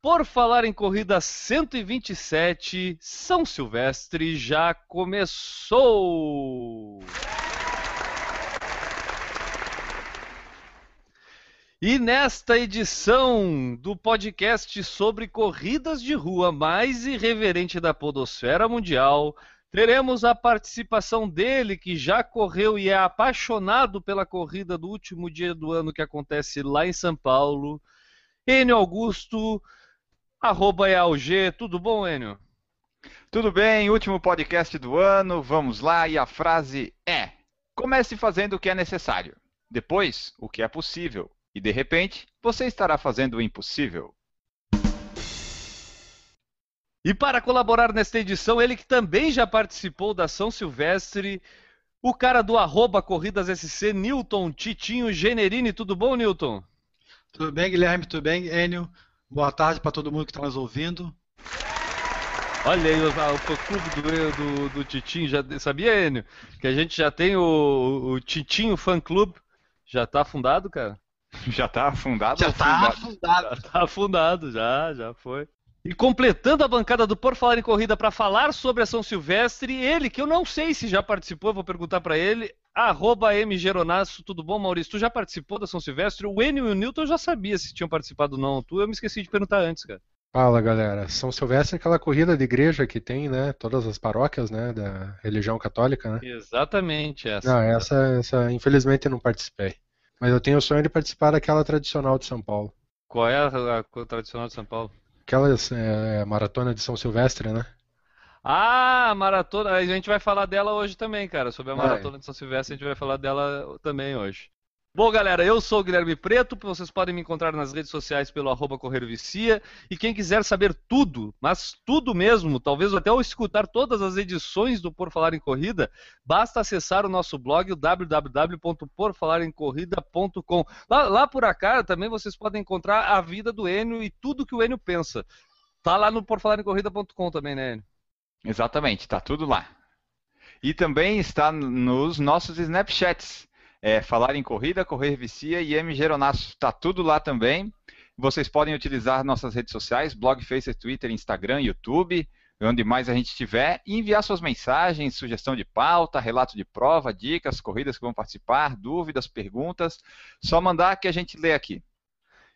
Por Falar em Corrida 127, São Silvestre já começou! E nesta edição do podcast sobre corridas de rua mais irreverente da podosfera mundial, teremos a participação dele, que já correu e é apaixonado pela corrida do último dia do ano que acontece lá em São Paulo, Enio Augusto, arroba EALG. Tudo bom, Enio? Tudo bem, último podcast do ano, vamos lá, e a frase é: comece fazendo o que é necessário, depois o que é possível, e de repente você estará fazendo o impossível. E para colaborar nesta edição, ele que também já participou da São Silvestre, o cara do arroba Corridas SC, Newton Titinho Generini. Tudo bom, Newton? Tudo bem, Guilherme? Tudo bem, Enio? Boa tarde para todo mundo que está nos ouvindo. Olha aí o, o fã-clube do, do, do Titinho. Já, sabia, Enio? Que a gente já tem o, o Titinho Fã Clube. Já está fundado, cara? Já está afundado? Já está afundado. Já está afundado, já, já foi. E completando a bancada do Por Falar em Corrida para falar sobre a São Silvestre, ele, que eu não sei se já participou, vou perguntar para ele, arroba mgeronasso, tudo bom, Maurício? Tu já participou da São Silvestre? O Enio e o Newton eu já sabia se tinham participado ou não. Tu, eu me esqueci de perguntar antes, cara. Fala, galera. São Silvestre é aquela corrida de igreja que tem, né? Todas as paróquias, né? Da religião católica, né? Exatamente essa. Não, essa, essa infelizmente eu não participei. Mas eu tenho o sonho de participar daquela tradicional de São Paulo. Qual é a, a tradicional de São Paulo? Aquela é, maratona de São Silvestre, né? Ah, a maratona. A gente vai falar dela hoje também, cara. Sobre a Vai. maratona de São Silvestre, a gente vai falar dela também hoje. Bom, galera, eu sou o Guilherme Preto. Vocês podem me encontrar nas redes sociais pelo arroba Correio Vicia. E quem quiser saber tudo, mas tudo mesmo, talvez até eu escutar todas as edições do Por Falar em Corrida, basta acessar o nosso blog, o www.porfalaremcorrida.com. Lá, lá por cá também vocês podem encontrar a vida do Enio e tudo que o Enio pensa. Tá lá no porfalaremcorrida.com também, né, Enio? Exatamente, está tudo lá. E também está nos nossos Snapchats. É, falar em corrida, correr vicia e M Geronasso. Está tudo lá também. Vocês podem utilizar nossas redes sociais, blog, Facebook, Twitter, Instagram, YouTube, onde mais a gente estiver, e enviar suas mensagens, sugestão de pauta, relato de prova, dicas, corridas que vão participar, dúvidas, perguntas. Só mandar que a gente lê aqui.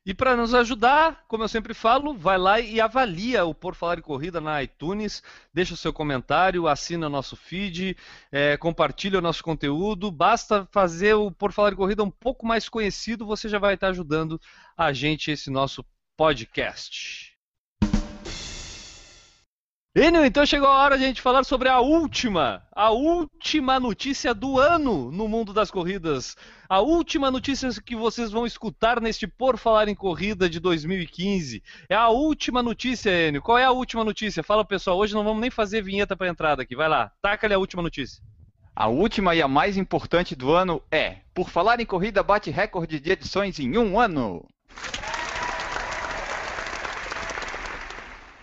E para nos ajudar, como eu sempre falo, vai lá e avalia o Por Falar em Corrida na iTunes, deixa o seu comentário, assina nosso feed, é, compartilha o nosso conteúdo. Basta fazer o Por Falar em Corrida um pouco mais conhecido, você já vai estar ajudando a gente esse nosso podcast. Enio, então chegou a hora de a gente falar sobre a última, a última notícia do ano no mundo das corridas. A última notícia que vocês vão escutar neste Por Falar em Corrida de 2015. É a última notícia, Enio. Qual é a última notícia? Fala, pessoal, hoje não vamos nem fazer vinheta para entrada aqui. Vai lá, taca-lhe a última notícia. A última e a mais importante do ano é: Por Falar em Corrida bate recorde de edições em um ano.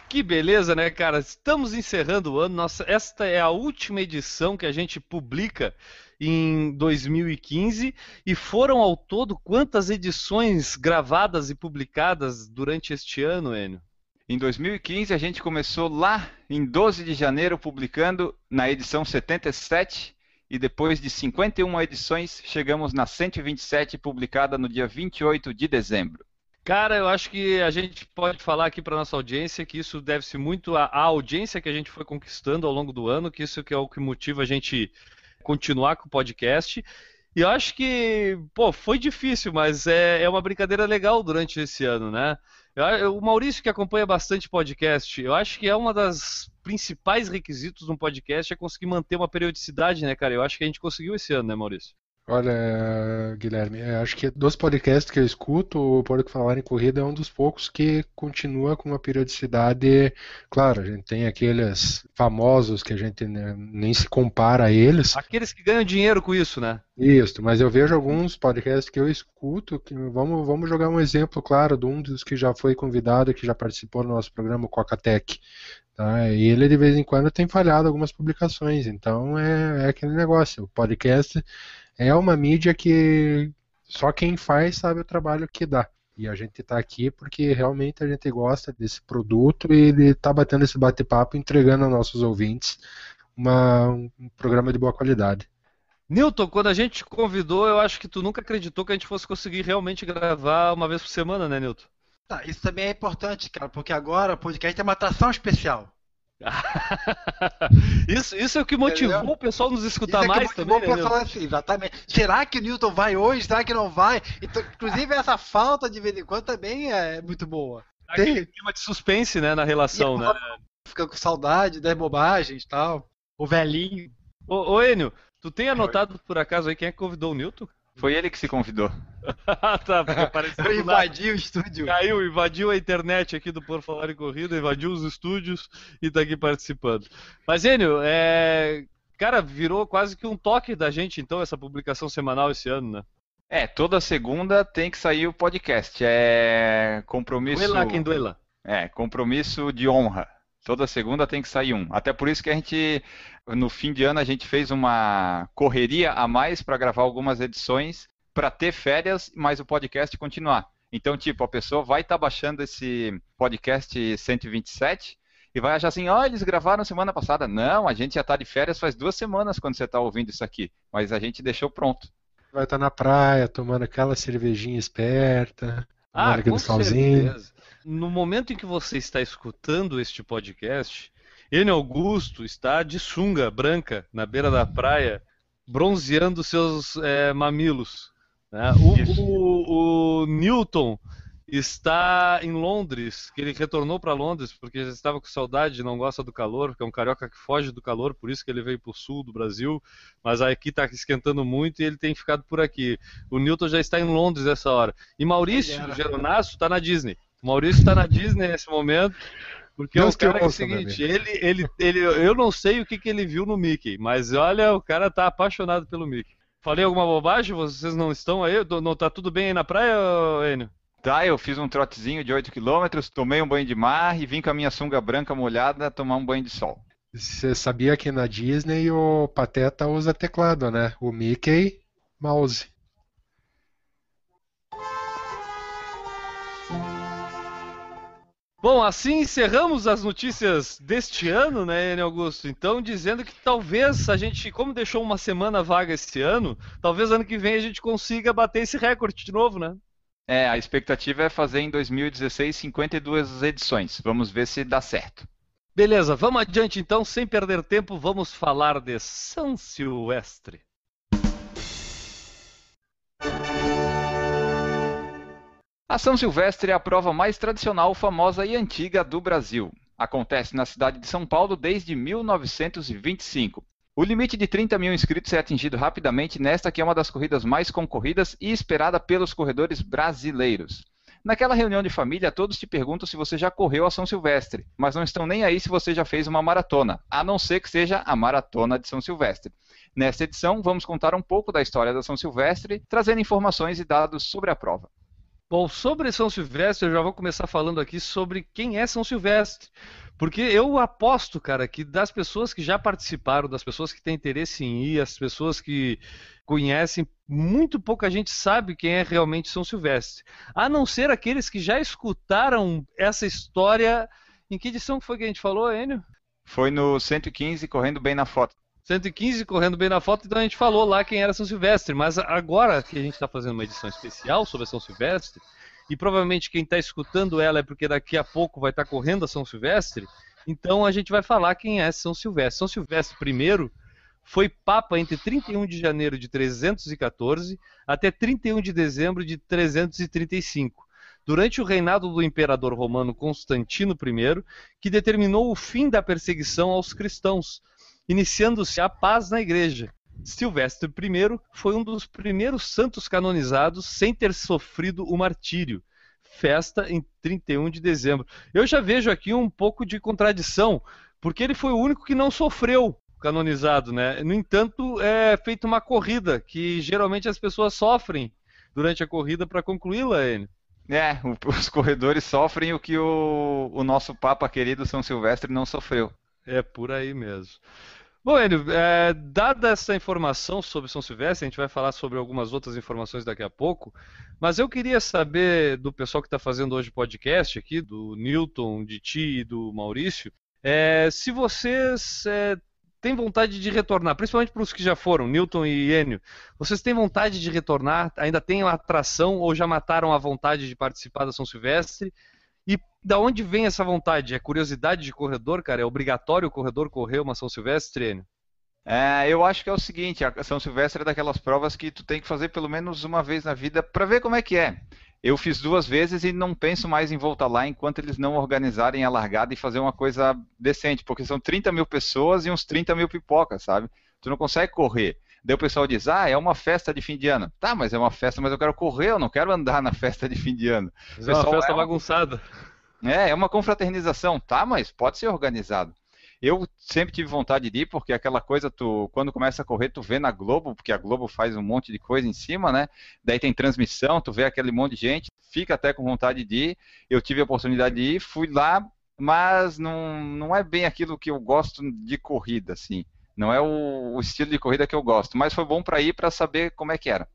Que beleza, né, cara? Estamos encerrando o ano. Nossa, esta é a última edição que a gente publica em 2015 e foram ao todo quantas edições gravadas e publicadas durante este ano, Enio? Em 2015 a gente começou lá em 12 de janeiro publicando na edição 77 e depois de 51 edições chegamos na 127 publicada no dia 28 de dezembro. Cara, eu acho que a gente pode falar aqui para nossa audiência que isso deve-se muito à, audiência que a gente foi conquistando ao longo do ano, que isso que é o que motiva a gente continuar com o podcast. E eu acho que, pô, foi difícil, mas é, é uma brincadeira legal durante esse ano, né? Eu- eu- o Maurício que acompanha bastante podcast, eu acho que é uma das principais requisitos de um podcast é conseguir manter uma periodicidade, né, cara? Eu acho que a gente conseguiu esse ano, né, Maurício? Olha, Guilherme, é, acho que dos podcasts que eu escuto, o Por que Falar em Corrida é um dos poucos que continua com uma periodicidade. Claro, a gente tem aqueles famosos que a gente né, nem se compara a eles. Aqueles que ganham dinheiro com isso, né? Isso, mas eu vejo alguns podcasts que eu escuto. Que, vamos, vamos jogar um exemplo, claro, de um dos que já foi convidado, que já participou do nosso programa, o Coca-Tech. Tá? E ele de vez em quando tem falhado algumas publicações, então é, é aquele negócio. O podcast é uma mídia que só quem faz sabe o trabalho que dá. E a gente está aqui porque realmente a gente gosta desse produto e de estar tá batendo esse bate-papo, entregando aos nossos ouvintes uma, um programa de boa qualidade. Newton, quando a gente te convidou, eu acho que tu nunca acreditou que a gente fosse conseguir realmente gravar uma vez por semana, né, Newton? Tá, isso também é importante, cara, porque agora o podcast é uma atração especial. isso, isso é o que motivou Entendeu? o pessoal nos escutar isso é mais também. Né, falar assim, exatamente. Será que o Newton vai hoje? Será que não vai? Então, inclusive, essa falta de vez em quando também é muito boa. Tem clima de suspense, né, na relação, né? Fica com saudade das bobagens e tal. O velhinho. Ô, ô Enio, tu tem anotado por acaso aí quem é que convidou o Newton? Foi ele que se convidou. tá, apareceu invadiu o estúdio. Caiu, invadiu a internet aqui do Por Falar em Corrida, invadiu os estúdios e tá aqui participando. Mas, Enio, é... cara, virou quase que um toque da gente, então, essa publicação semanal esse ano, né? É, toda segunda tem que sair o podcast. É compromisso. Duela quem duela. É, compromisso de honra. Toda segunda tem que sair um. Até por isso que a gente, no fim de ano, a gente fez uma correria a mais para gravar algumas edições para ter férias, mas o podcast continuar. Então, tipo, a pessoa vai estar tá baixando esse podcast 127 e vai achar assim, ó, oh, eles gravaram semana passada. Não, a gente já está de férias faz duas semanas quando você está ouvindo isso aqui, mas a gente deixou pronto. Vai estar tá na praia tomando aquela cervejinha esperta, ah, com certeza no momento em que você está escutando este podcast, Enio Augusto está de sunga branca na beira da praia, bronzeando seus é, mamilos. Né? O, o, o, Newton está em Londres, que ele retornou para Londres porque já estava com saudade, não gosta do calor, porque é um carioca que foge do calor, por isso que ele veio para o sul do Brasil, mas aqui está esquentando muito e ele tem ficado por aqui. O Newton já está em Londres nessa hora. E Maurício Geronasso está na Disney. O Maurício está na Disney nesse momento. Porque Deus o cara é o seguinte, ele, ele, ele, eu não sei o que, que ele viu no Mickey, mas olha, o cara tá apaixonado pelo Mickey. Falei alguma bobagem? Vocês não estão aí? Não tá tudo bem aí na praia, Enio? Tá, eu fiz um trotezinho de 8 km, tomei um banho de mar e vim com a minha sunga branca molhada tomar um banho de sol. Você sabia que na Disney o Pateta usa teclado, né? O Mickey, mouse. Bom, assim encerramos as notícias deste ano, né, Enio Augusto? Então, dizendo que talvez a gente, como deixou uma semana vaga esse ano, talvez ano que vem a gente consiga bater esse recorde de novo, né? É, a expectativa é fazer em 2016 52 edições. Vamos ver se dá certo. Beleza, vamos adiante então, sem perder tempo, vamos falar de São Silvestre. A São Silvestre é a prova mais tradicional, famosa e antiga do Brasil. Acontece na cidade de São Paulo desde 1925. O limite de 30 mil inscritos é atingido rapidamente nesta que é uma das corridas mais concorridas e esperada pelos corredores brasileiros. Naquela reunião de família, todos te perguntam se você já correu a São Silvestre, mas não estão nem aí se você já fez uma maratona, a não ser que seja a Maratona de São Silvestre. Nesta edição, vamos contar um pouco da história da São Silvestre, trazendo informações e dados sobre a prova. Bom, sobre São Silvestre, eu já vou começar falando aqui sobre quem é São Silvestre. Porque eu aposto, cara, que das pessoas que já participaram, das pessoas que têm interesse em ir, as pessoas que conhecem, muito pouca gente sabe quem é realmente São Silvestre. A não ser aqueles que já escutaram essa história. Em que edição foi que a gente falou, Enio? Foi no 115, correndo bem na foto. 115 correndo bem na foto, então a gente falou lá quem era São Silvestre. Mas agora que a gente está fazendo uma edição especial sobre a São Silvestre, e provavelmente quem está escutando ela é porque daqui a pouco vai estar tá correndo a São Silvestre, então a gente vai falar quem é São Silvestre. São Silvestre I foi Papa entre 31 de janeiro de 314 até 31 de dezembro de 335 durante o reinado do imperador romano Constantino I, que determinou o fim da perseguição aos cristãos, iniciando-se a paz na igreja. Silvestre I foi um dos primeiros santos canonizados sem ter sofrido o martírio. Festa em 31 de dezembro. Eu já vejo aqui um pouco de contradição, porque ele foi o único que não sofreu canonizado, né? No entanto, é feita uma corrida que geralmente as pessoas sofrem durante a corrida para concluí-la, Enio. É, os corredores sofrem o que o, o nosso Papa querido São Silvestre não sofreu. É por aí mesmo. Bom, Enio, é, dada essa informação sobre São Silvestre, a gente vai falar sobre algumas outras informações daqui a pouco, mas eu queria saber do pessoal que está fazendo hoje o podcast aqui, do Newton, de Ti e do Maurício, é, se vocês é, têm vontade de retornar, principalmente para os que já foram, Newton e Enio, vocês têm vontade de retornar? Ainda têm atração ou já mataram a vontade de participar da São Silvestre? E da onde vem essa vontade? É curiosidade de corredor, cara? É obrigatório o corredor correr uma São Silvestre? É, eu acho que é o seguinte, a São Silvestre é daquelas provas que tu tem que fazer pelo menos uma vez na vida para ver como é que é. Eu fiz duas vezes e não penso mais em voltar lá enquanto eles não organizarem a largada e fazer uma coisa decente, porque são 30 mil pessoas e uns 30 mil pipocas, sabe? Tu não consegue correr. Daí o pessoal diz, ah, é uma festa de fim de ano. Tá, mas é uma festa, mas eu quero correr, eu não quero andar na festa de fim de ano. é uma festa é uma... bagunçada. É, é uma confraternização, tá, mas pode ser organizado. Eu sempre tive vontade de ir, porque aquela coisa, tu, quando começa a correr, tu vê na Globo, porque a Globo faz um monte de coisa em cima, né? Daí tem transmissão, tu vê aquele monte de gente, fica até com vontade de ir. Eu tive a oportunidade de ir, fui lá, mas não, não é bem aquilo que eu gosto de corrida, assim. Não é o, o estilo de corrida que eu gosto, mas foi bom para ir para saber como é que era.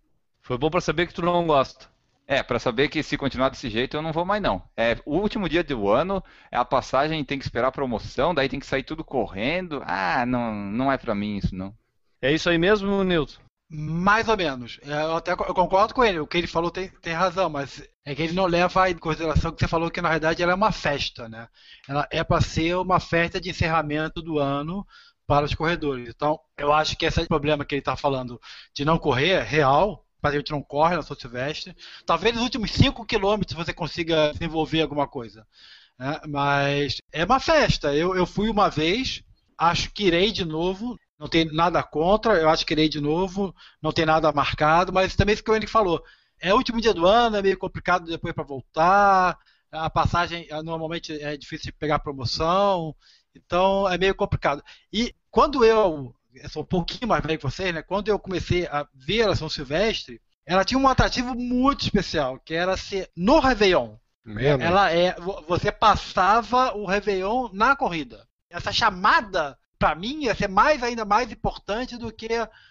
Foi bom para saber que tu não gosta. É, para saber que se continuar desse jeito eu não vou mais não. É o último dia do ano, é a passagem tem que esperar a promoção, daí tem que sair tudo correndo. Ah, não, não é para mim isso não. É isso aí mesmo, Nilton? Mais ou menos. É, eu até eu concordo com ele. O que ele falou tem, tem razão, mas é que ele não leva em consideração que você falou que na verdade ela é uma festa, né? Ela é para ser uma festa de encerramento do ano para os corredores. Então, eu acho que esse problema que ele está falando de não correr é real, a gente não corre na São Silvestre. Talvez nos últimos 5 quilômetros você consiga desenvolver alguma coisa. Né? Mas é uma festa. Eu, eu fui uma vez, acho que irei de novo. Não tem nada contra, eu acho que irei de novo. Não tem nada marcado, mas também isso que o Henrique falou. É o último dia do ano, é meio complicado depois para voltar. A passagem normalmente é difícil de pegar promoção, então é meio complicado. E quando eu eu sou um pouquinho mais velho que vocês, né? Quando eu comecei a ver a São Silvestre, ela tinha um atrativo muito especial, que era ser no Réveillon. Mesmo? Ela é, você passava o Réveillon na corrida. Essa chamada, para mim, ia ser mais ainda mais importante do que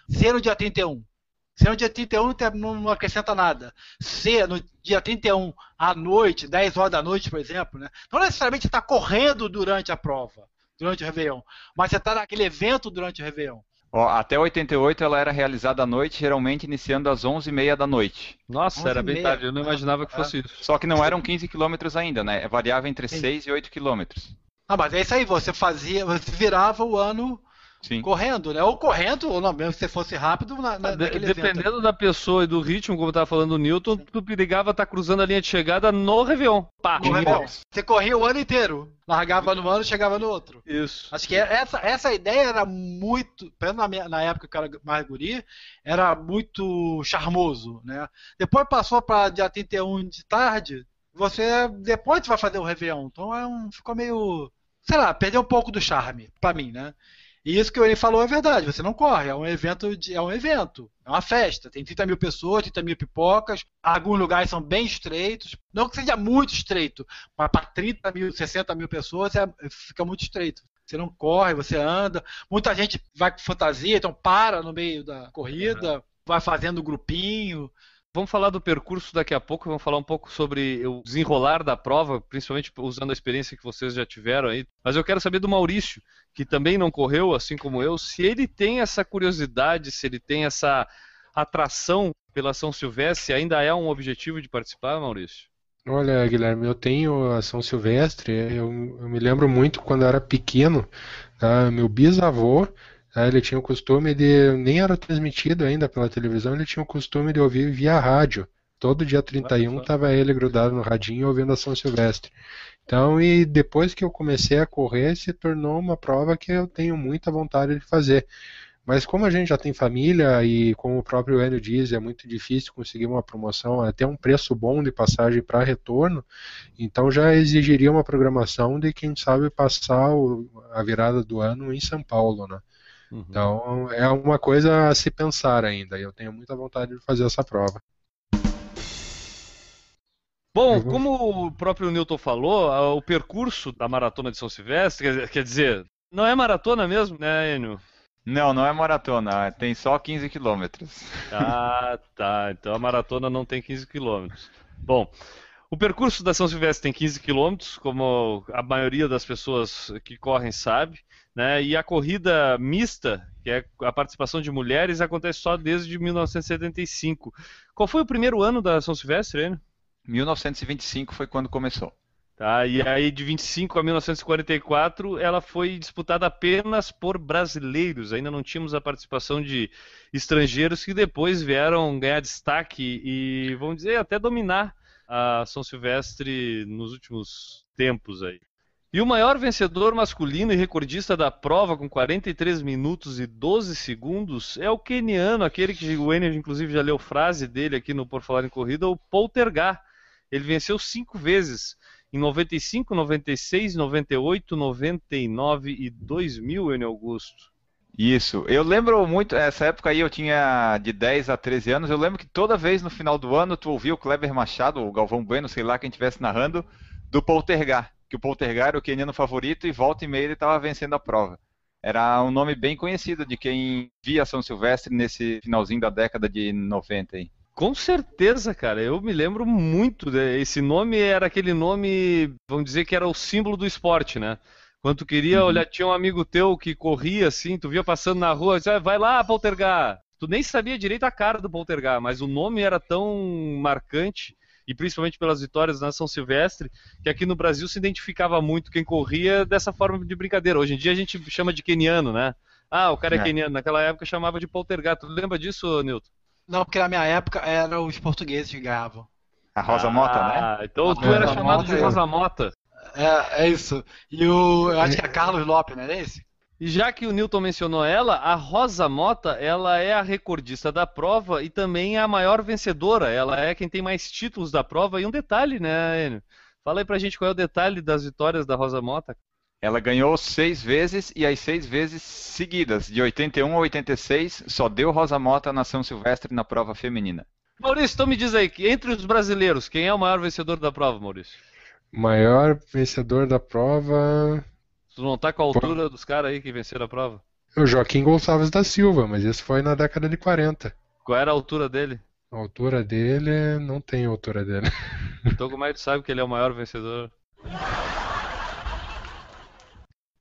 ser no dia 31. Ser no dia 31 não acrescenta nada. Ser no dia 31 à noite, 10 horas da noite, por exemplo, né? não necessariamente está correndo durante a prova durante o Réveillon. Mas você está naquele evento durante o Réveillon. Ó, até 88 ela era realizada à noite, geralmente iniciando às 11h30 da noite. Nossa, era bem tarde, eu não imaginava que fosse isso. Só que não eram 15 quilômetros ainda, né? Variava entre Sim. 6 e 8 quilômetros. Ah, mas é isso aí, você fazia, você virava o ano Sim. correndo, né? Ou correndo, ou não, mesmo se você fosse rápido na, na, de, Dependendo da pessoa e do ritmo, como estava falando o Newton, tu perigava estar tá cruzando a linha de chegada no Réveillon. Pá. No Réveillon. Você corria o ano inteiro. Largava no ano chegava no outro. Isso. Acho que essa, essa ideia era muito, pelo na, minha, na época que eu era mais guri, era muito charmoso, né? Depois passou para dia 31 de tarde, você depois vai fazer o Réveillon. Então é um, ficou meio, sei lá, perdeu um pouco do charme, para mim, né? E isso que ele falou é verdade, você não corre, é um evento, de, é um evento, é uma festa, tem 30 mil pessoas, 30 mil pipocas, alguns lugares são bem estreitos, não que seja muito estreito, mas para 30 mil, 60 mil pessoas é, fica muito estreito. Você não corre, você anda, muita gente vai com fantasia, então para no meio da corrida, uhum. vai fazendo grupinho, Vamos falar do percurso daqui a pouco, vamos falar um pouco sobre o desenrolar da prova, principalmente usando a experiência que vocês já tiveram aí. Mas eu quero saber do Maurício, que também não correu, assim como eu, se ele tem essa curiosidade, se ele tem essa atração pela São Silvestre, ainda é um objetivo de participar, Maurício? Olha, Guilherme, eu tenho a São Silvestre, eu, eu me lembro muito quando eu era pequeno, tá? meu bisavô Tá? Ele tinha o costume de, nem era transmitido ainda pela televisão, ele tinha o costume de ouvir via rádio. Todo dia 31 estava ele grudado no radinho ouvindo a São Silvestre. Então, e depois que eu comecei a correr, se tornou uma prova que eu tenho muita vontade de fazer. Mas como a gente já tem família e como o próprio Enio diz, é muito difícil conseguir uma promoção até um preço bom de passagem para retorno, então já exigiria uma programação de quem sabe passar a virada do ano em São Paulo, né? Uhum. Então é uma coisa a se pensar ainda. E eu tenho muita vontade de fazer essa prova. Bom, como o próprio Newton falou, o percurso da maratona de São Silvestre, quer dizer, não é maratona mesmo, né, Enio? Não, não é maratona, tem só 15 quilômetros. Ah, tá. Então a maratona não tem 15 quilômetros. Bom, o percurso da São Silvestre tem 15 quilômetros, como a maioria das pessoas que correm sabe, né? E a corrida mista, que é a participação de mulheres, acontece só desde 1975. Qual foi o primeiro ano da São Silvestre, Enio? 1925 foi quando começou. Tá, e aí de 25 a 1944 ela foi disputada apenas por brasileiros, ainda não tínhamos a participação de estrangeiros que depois vieram ganhar destaque e, vamos dizer, até dominar a São Silvestre nos últimos tempos aí. E o maior vencedor masculino e recordista da prova com 43 minutos e 12 segundos é o keniano, aquele que o Enio inclusive já leu frase dele aqui no Por Falar em Corrida, o Poltergar. Ele venceu cinco vezes em 95, 96, 98, 99 e 2000, Enio Augusto. Isso. Eu lembro muito, essa época aí eu tinha de 10 a 13 anos, eu lembro que toda vez no final do ano tu ouvia o Kleber Machado, o Galvão Bueno, sei lá quem estivesse narrando, do Poltergar, que o Poltergar era o queniano favorito e volta e meia ele estava vencendo a prova. Era um nome bem conhecido de quem via São Silvestre nesse finalzinho da década de 90 aí. Com certeza, cara. Eu me lembro muito. Esse nome era aquele nome, vamos dizer que era o símbolo do esporte, né? Quando tu queria uhum. olhar, tinha um amigo teu que corria assim, tu via passando na rua, dizia, vai lá, Poltergar. Tu nem sabia direito a cara do Poltergar, mas o nome era tão marcante, e principalmente pelas vitórias na São Silvestre, que aqui no Brasil se identificava muito quem corria dessa forma de brincadeira. Hoje em dia a gente chama de keniano, né? Ah, o cara é, é. keniano. Naquela época chamava de Poltergar. Tu lembra disso, Nilton? Não, porque na minha época eram os portugueses que ganhavam. A Rosa ah, Mota, né? Então tu era chamado Mota, de Rosa Mota. É, é isso. E o. Eu acho que é Carlos Lopes, não é esse? E já que o Newton mencionou ela, a Rosa Mota, ela é a recordista da prova e também é a maior vencedora. Ela é quem tem mais títulos da prova. E um detalhe, né, Enio? Fala aí pra gente qual é o detalhe das vitórias da Rosa Mota. Ela ganhou seis vezes e as seis vezes seguidas, de 81 a 86, só deu Rosa Mota na São Silvestre na prova feminina. Maurício, então me diz aí, entre os brasileiros, quem é o maior vencedor da prova, Maurício? Maior vencedor da prova. Tu não tá com a altura Pô. dos caras aí que venceram a prova? O Joaquim Gonçalves da Silva, mas isso foi na década de 40. Qual era a altura dele? A altura dele, não tem a altura dele. Então como é que tu sabe que ele é o maior vencedor?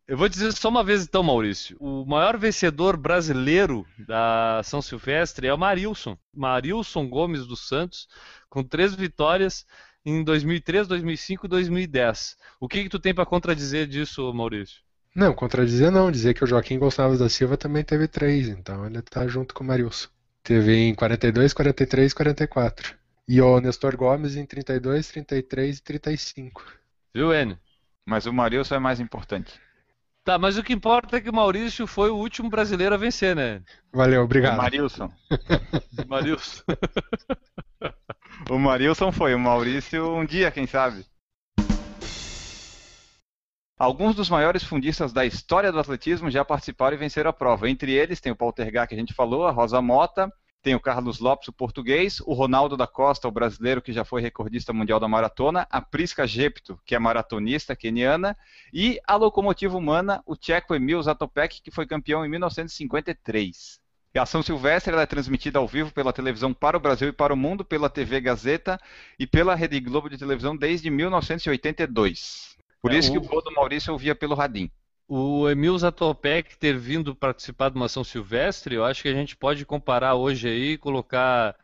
Eu vou dizer só uma vez então, Maurício. O maior vencedor brasileiro da São Silvestre é o Marilson. Marilson Gomes dos Santos, com três vitórias em 2003, 2005 e 2010. O que, que tu tem para contradizer disso, Maurício? Não, contradizer não. Dizer que o Joaquim Gonçalves da Silva também teve três, então ele está junto com o Marilson. Teve em 42, 43 e 44. E o Nestor Gomes em 32, 33 e 35. Viu, N? Mas o Marilson é mais importante. Tá, mas o que importa é que o Maurício foi o último brasileiro a vencer, né? Valeu, obrigado. O Marilson. Marilson. o Marilson foi, o Maurício um dia, quem sabe. Alguns dos maiores fundistas da história do atletismo já participaram e venceram a prova. Entre eles tem o Poltergar que a gente falou, a Rosa Mota, tem o Carlos Lopes, o português, o Ronaldo da Costa, o brasileiro que já foi recordista mundial da maratona, a Prisca Gepto, que é maratonista keniana, e a locomotiva humana, o tcheco Emil Zatopek, que foi campeão em 1953. E a São Silvestre é transmitida ao vivo pela televisão para o Brasil e para o mundo, pela TV Gazeta e pela Rede Globo de televisão desde 1982. Por é, isso o... que o gol do Maurício eu via pelo Radim o Emil Zatopek ter vindo participar de uma ação silvestre, eu acho que a gente pode comparar hoje aí colocar.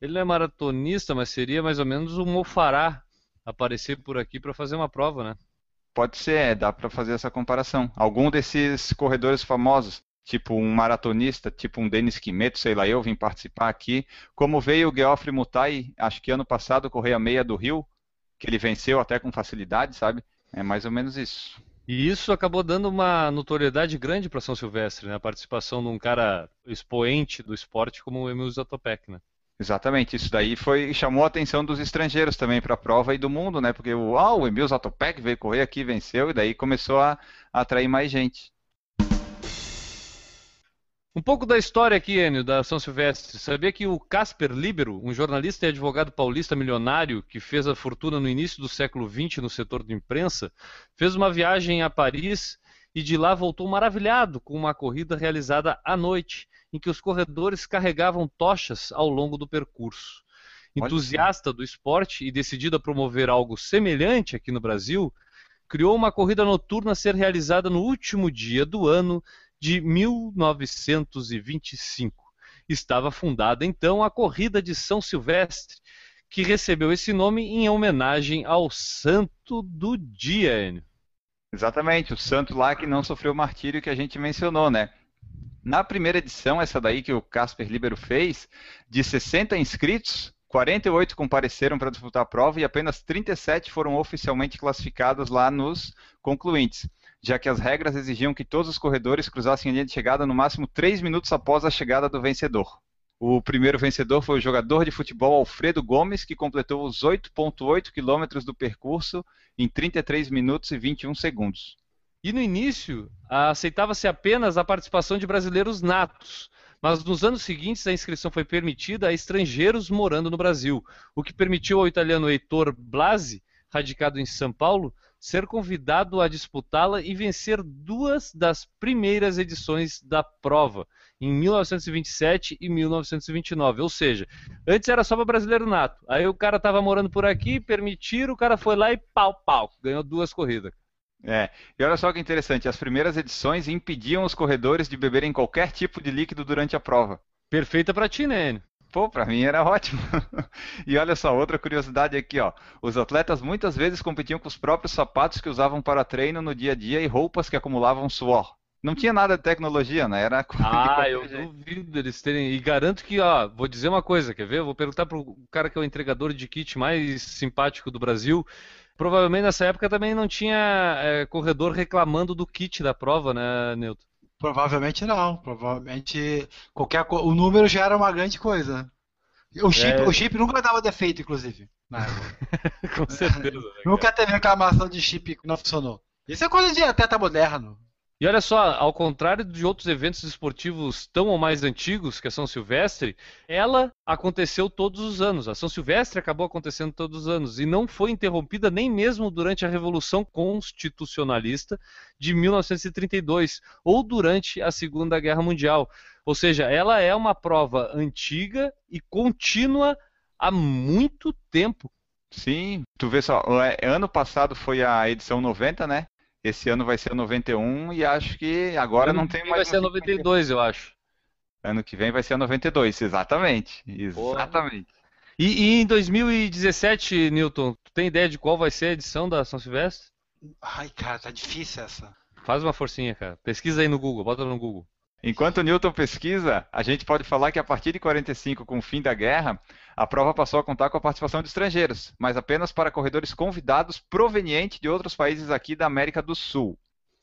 Ele não é maratonista, mas seria mais ou menos um Mofará aparecer por aqui para fazer uma prova, né? Pode ser, dá para fazer essa comparação. Algum desses corredores famosos, tipo um maratonista, tipo um Denis Quimeto, sei lá, eu vim participar aqui. Como veio o Geoffrey Mutai, acho que ano passado, correr a meia do Rio, que ele venceu até com facilidade, sabe? É mais ou menos isso. E isso acabou dando uma notoriedade grande para São Silvestre, né? A participação de um cara expoente do esporte como o Emil Zatopek, né? Exatamente, isso daí foi chamou a atenção dos estrangeiros também para a prova e do mundo, né? Porque o, ah, o Emil Zatopek veio correr aqui, venceu, e daí começou a, a atrair mais gente. Um pouco da história aqui, Enio, da São Silvestre. Sabia que o Casper Libero, um jornalista e advogado paulista milionário que fez a fortuna no início do século XX no setor de imprensa, fez uma viagem a Paris e de lá voltou maravilhado com uma corrida realizada à noite, em que os corredores carregavam tochas ao longo do percurso. Entusiasta do esporte e decidido a promover algo semelhante aqui no Brasil, criou uma corrida noturna a ser realizada no último dia do ano de 1925. Estava fundada então a Corrida de São Silvestre, que recebeu esse nome em homenagem ao santo do dia, Enio. Exatamente, o santo lá que não sofreu o martírio que a gente mencionou, né? Na primeira edição, essa daí que o Casper Libero fez, de 60 inscritos, 48 compareceram para disputar a prova e apenas 37 foram oficialmente classificados lá nos concluintes, já que as regras exigiam que todos os corredores cruzassem a linha de chegada no máximo 3 minutos após a chegada do vencedor. O primeiro vencedor foi o jogador de futebol Alfredo Gomes, que completou os 8,8 quilômetros do percurso em 33 minutos e 21 segundos. E no início, aceitava-se apenas a participação de brasileiros natos, mas nos anos seguintes a inscrição foi permitida a estrangeiros morando no Brasil, o que permitiu ao italiano Heitor Blasi, radicado em São Paulo, ser convidado a disputá-la e vencer duas das primeiras edições da prova, em 1927 e 1929. Ou seja, antes era só para brasileiro nato. Aí o cara estava morando por aqui, permitiram, o cara foi lá e pau, pau, ganhou duas corridas. É, e olha só que interessante, as primeiras edições impediam os corredores de beberem qualquer tipo de líquido durante a prova. Perfeita para ti, né? Pô, para mim era ótimo. e olha só, outra curiosidade aqui, ó. Os atletas muitas vezes competiam com os próprios sapatos que usavam para treino no dia a dia e roupas que acumulavam suor. Não tinha nada de tecnologia, né? Era Ah, eu jeito. duvido eles terem. E garanto que, ó, vou dizer uma coisa, quer ver? Eu vou perguntar pro cara que é o entregador de kit mais simpático do Brasil provavelmente nessa época também não tinha é, corredor reclamando do kit da prova, né, Newton? Provavelmente não. Provavelmente qualquer co... o número já era uma grande coisa. O chip, é... o chip nunca dava defeito, inclusive. Com certeza. Né, nunca teve reclamação de chip que não funcionou. Isso é coisa de atleta moderno. E olha só, ao contrário de outros eventos esportivos tão ou mais antigos, que a São Silvestre, ela aconteceu todos os anos. A São Silvestre acabou acontecendo todos os anos e não foi interrompida nem mesmo durante a Revolução Constitucionalista de 1932 ou durante a Segunda Guerra Mundial. Ou seja, ela é uma prova antiga e contínua há muito tempo. Sim, tu vê só, é, ano passado foi a edição 90, né? Esse ano vai ser 91 e acho que agora não tem mais. Vai ser 92, eu acho. Ano que vem vai ser 92, exatamente. Exatamente. E, e, em 2017, Newton, tu tem ideia de qual vai ser a edição da São Silvestre? Ai, cara, tá difícil essa. Faz uma forcinha, cara. Pesquisa aí no Google, bota no Google. Enquanto Newton pesquisa, a gente pode falar que a partir de 45, com o fim da guerra, a prova passou a contar com a participação de estrangeiros, mas apenas para corredores convidados provenientes de outros países aqui da América do Sul.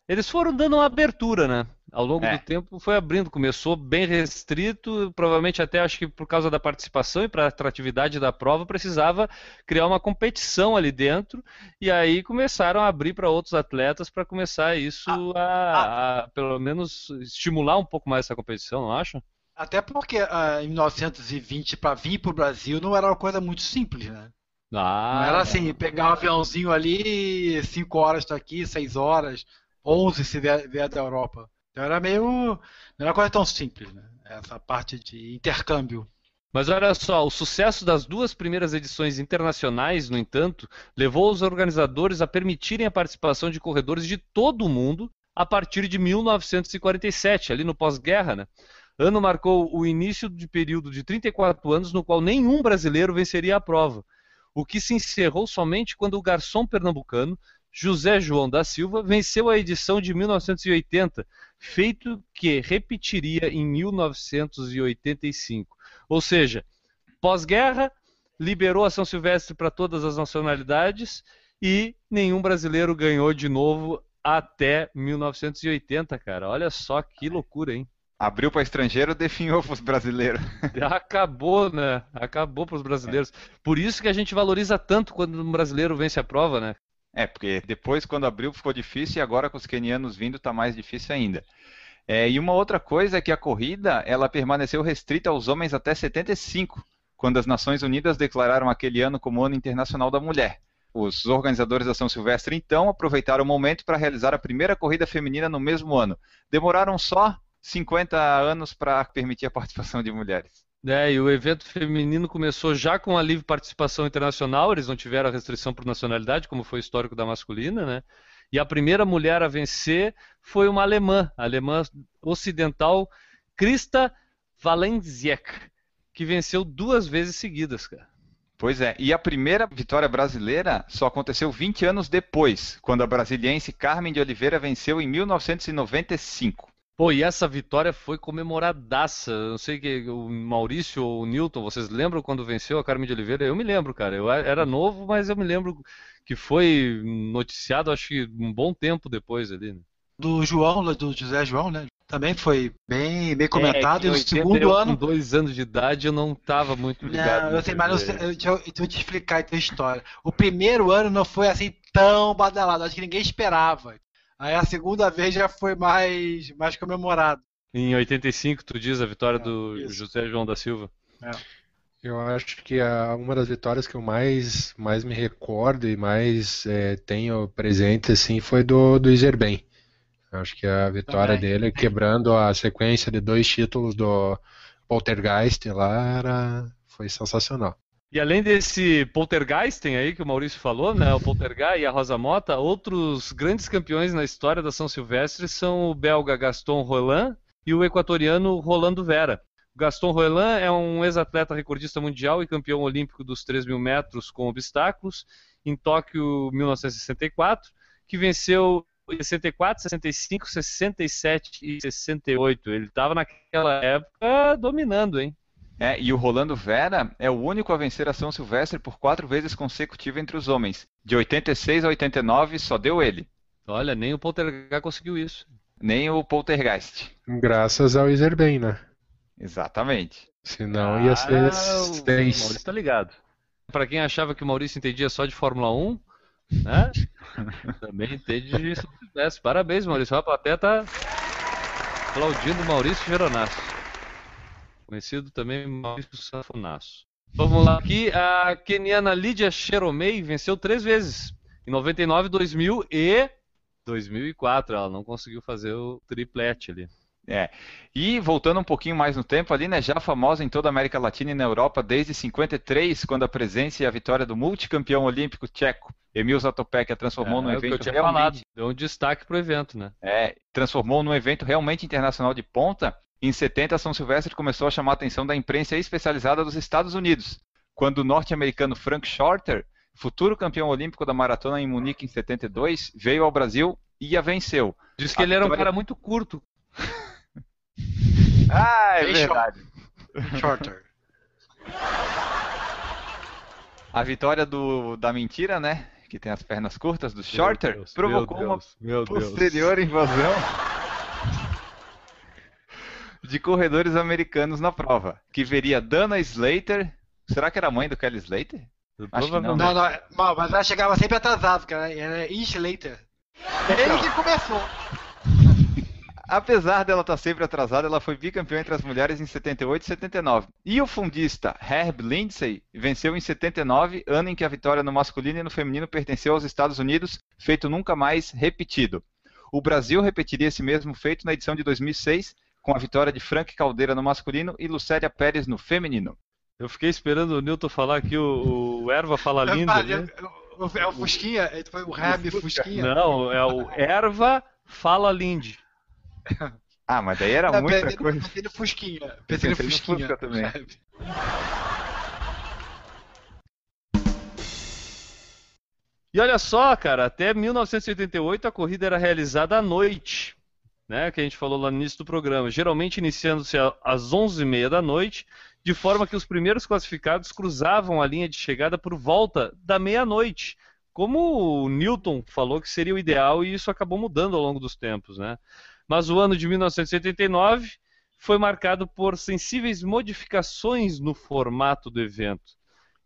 Eles foram dando uma abertura, né? Ao longo é. do tempo foi abrindo, começou bem restrito, provavelmente até acho que por causa da participação e para a atratividade da prova precisava criar uma competição ali dentro e aí começaram a abrir para outros atletas para começar isso ah, a, ah. a, pelo menos estimular um pouco mais essa competição, não acha? Até porque uh, em 1920 para vir para o Brasil não era uma coisa muito simples, né? Ah, não era assim, pegar um aviãozinho ali, 5 horas está aqui, 6 horas. 11 se vier, da Europa. Então era meio. Não era coisa tão simples, né? Essa parte de intercâmbio. Mas olha só, o sucesso das duas primeiras edições internacionais, no entanto, levou os organizadores a permitirem a participação de corredores de todo o mundo a partir de 1947, ali no pós-guerra, né? Ano marcou o início de período de 34 anos no qual nenhum brasileiro venceria a prova, o que se encerrou somente quando o garçom pernambucano José João da Silva venceu a edição de 1980, feito que repetiria em 1985. Ou seja, pós-guerra, liberou a São Silvestre para todas as nacionalidades e nenhum brasileiro ganhou de novo até 1980, cara. Olha só que loucura, hein? Abriu para estrangeiro, definhou para os brasileiros. Acabou, né? Acabou para os brasileiros. Por isso que a gente valoriza tanto quando um brasileiro vence a prova, né? É, porque depois, quando abriu, ficou difícil e agora com os quenianos vindo, está mais difícil ainda. É, e uma outra coisa é que a corrida ela permaneceu restrita aos homens até 75, quando as Nações Unidas declararam aquele ano como Ano Internacional da Mulher. Os organizadores da São Silvestre, então, aproveitaram o momento para realizar a primeira corrida feminina no mesmo ano. Demoraram só 50 anos para permitir a participação de mulheres. É, e o evento feminino começou já com a livre participação internacional, eles não tiveram a restrição por nacionalidade, como foi o histórico da masculina, né? E a primeira mulher a vencer foi uma alemã, alemã ocidental Christa Valenziek, que venceu duas vezes seguidas, cara. Pois é, e a primeira vitória brasileira só aconteceu 20 anos depois, quando a brasiliense Carmen de Oliveira venceu em 1995. Pô, e essa vitória foi comemoradaça. Eu não sei que o Maurício ou o Newton, vocês lembram quando venceu a Carmen de Oliveira? Eu me lembro, cara. Eu era novo, mas eu me lembro que foi noticiado, acho que um bom tempo depois ali. Né? Do João, do José João, né? Também foi bem, bem comentado. É, e no segundo ano. Com dois anos de idade eu não estava muito ligado. Não, eu sei, mas eu, eu, eu, eu vou te explicar a tua história. O primeiro ano não foi assim tão badalado, acho que ninguém esperava. Aí a segunda vez já foi mais, mais comemorado. Em 85, tu diz a vitória é, do isso. José João da Silva. É. Eu acho que a, uma das vitórias que eu mais, mais me recordo e mais é, tenho presente assim, foi do, do Iserben. Acho que a vitória Também. dele, quebrando a sequência de dois títulos do Poltergeist lá, era, foi sensacional. E além desse Poltergeisten aí que o Maurício falou, né, o Poltergeist e a Rosa Mota, outros grandes campeões na história da São Silvestre são o belga Gaston Roland e o equatoriano Rolando Vera. Gaston Roland é um ex-atleta recordista mundial e campeão olímpico dos 3 mil metros com obstáculos em Tóquio 1964, que venceu 64, 65, 67 e 68. Ele estava naquela época dominando, hein? É, e o Rolando Vera é o único a vencer a São Silvestre por quatro vezes consecutivas entre os homens. De 86 a 89 só deu ele. Olha, nem o Poltergeist conseguiu isso. Nem o Poltergeist. Graças ao Iserben, né? Exatamente. Senão ah, ia ser seis. O Maurício tá ligado. Para quem achava que o Maurício entendia só de Fórmula 1, né? Também entende de São Silvestre. Parabéns, Maurício. A plateia tá aplaudindo o Maurício Geronasso conhecido também Maurício Sanfonasso. Vamos lá aqui, a keniana Lídia Cheromei venceu três vezes, em 99, 2000 e 2004. Ela não conseguiu fazer o triplete ali. É. E voltando um pouquinho mais no tempo, ali, né, já famosa em toda a América Latina e na Europa desde 53, quando a presença e a vitória do multicampeão olímpico tcheco Emil Zatopek a transformou é, num evento que eu realmente falado. deu um destaque para o evento, né? É, transformou num evento realmente internacional de ponta em 70, São Silvestre começou a chamar a atenção da imprensa especializada dos Estados Unidos, quando o norte-americano Frank Shorter, futuro campeão olímpico da maratona em Munique em 72, veio ao Brasil e a venceu. Diz que a ele era um cara muito curto. ah, é Bem verdade. Shorter. A vitória do, da mentira, né? Que tem as pernas curtas do Shorter, Deus, provocou Deus, uma posterior invasão de corredores americanos na prova, que veria Dana Slater. Será que era a mãe do Kelly Slater? Acho que não, não, né? não, mas ela chegava sempre atrasada, cara. Era Slater. Ele que começou. Apesar dela estar sempre atrasada, ela foi bicampeã entre as mulheres em 78 e 79. E o fundista Herb Lindsay venceu em 79, ano em que a vitória no masculino e no feminino pertenceu aos Estados Unidos, feito nunca mais repetido. O Brasil repetiria esse mesmo feito na edição de 2006, com a vitória de Frank Caldeira no masculino e Lucélia Pérez no feminino. Eu fiquei esperando o Newton falar aqui o, o Erva fala lindo. É, né? é, o Fusquinha? Foi o Rab Fusquinha? Não, é o Erva fala Lindy. Ah, mas daí era muita pensei coisa. Pensei no Fusquinha. Pensei, pensei no Fusquinha. Fusca também. E olha só, cara, até 1988 a corrida era realizada à noite né, que a gente falou lá no início do programa, geralmente iniciando-se às 11h30 da noite, de forma que os primeiros classificados cruzavam a linha de chegada por volta da meia-noite, como o Newton falou que seria o ideal e isso acabou mudando ao longo dos tempos, né? Mas o ano de 1989 foi marcado por sensíveis modificações no formato do evento.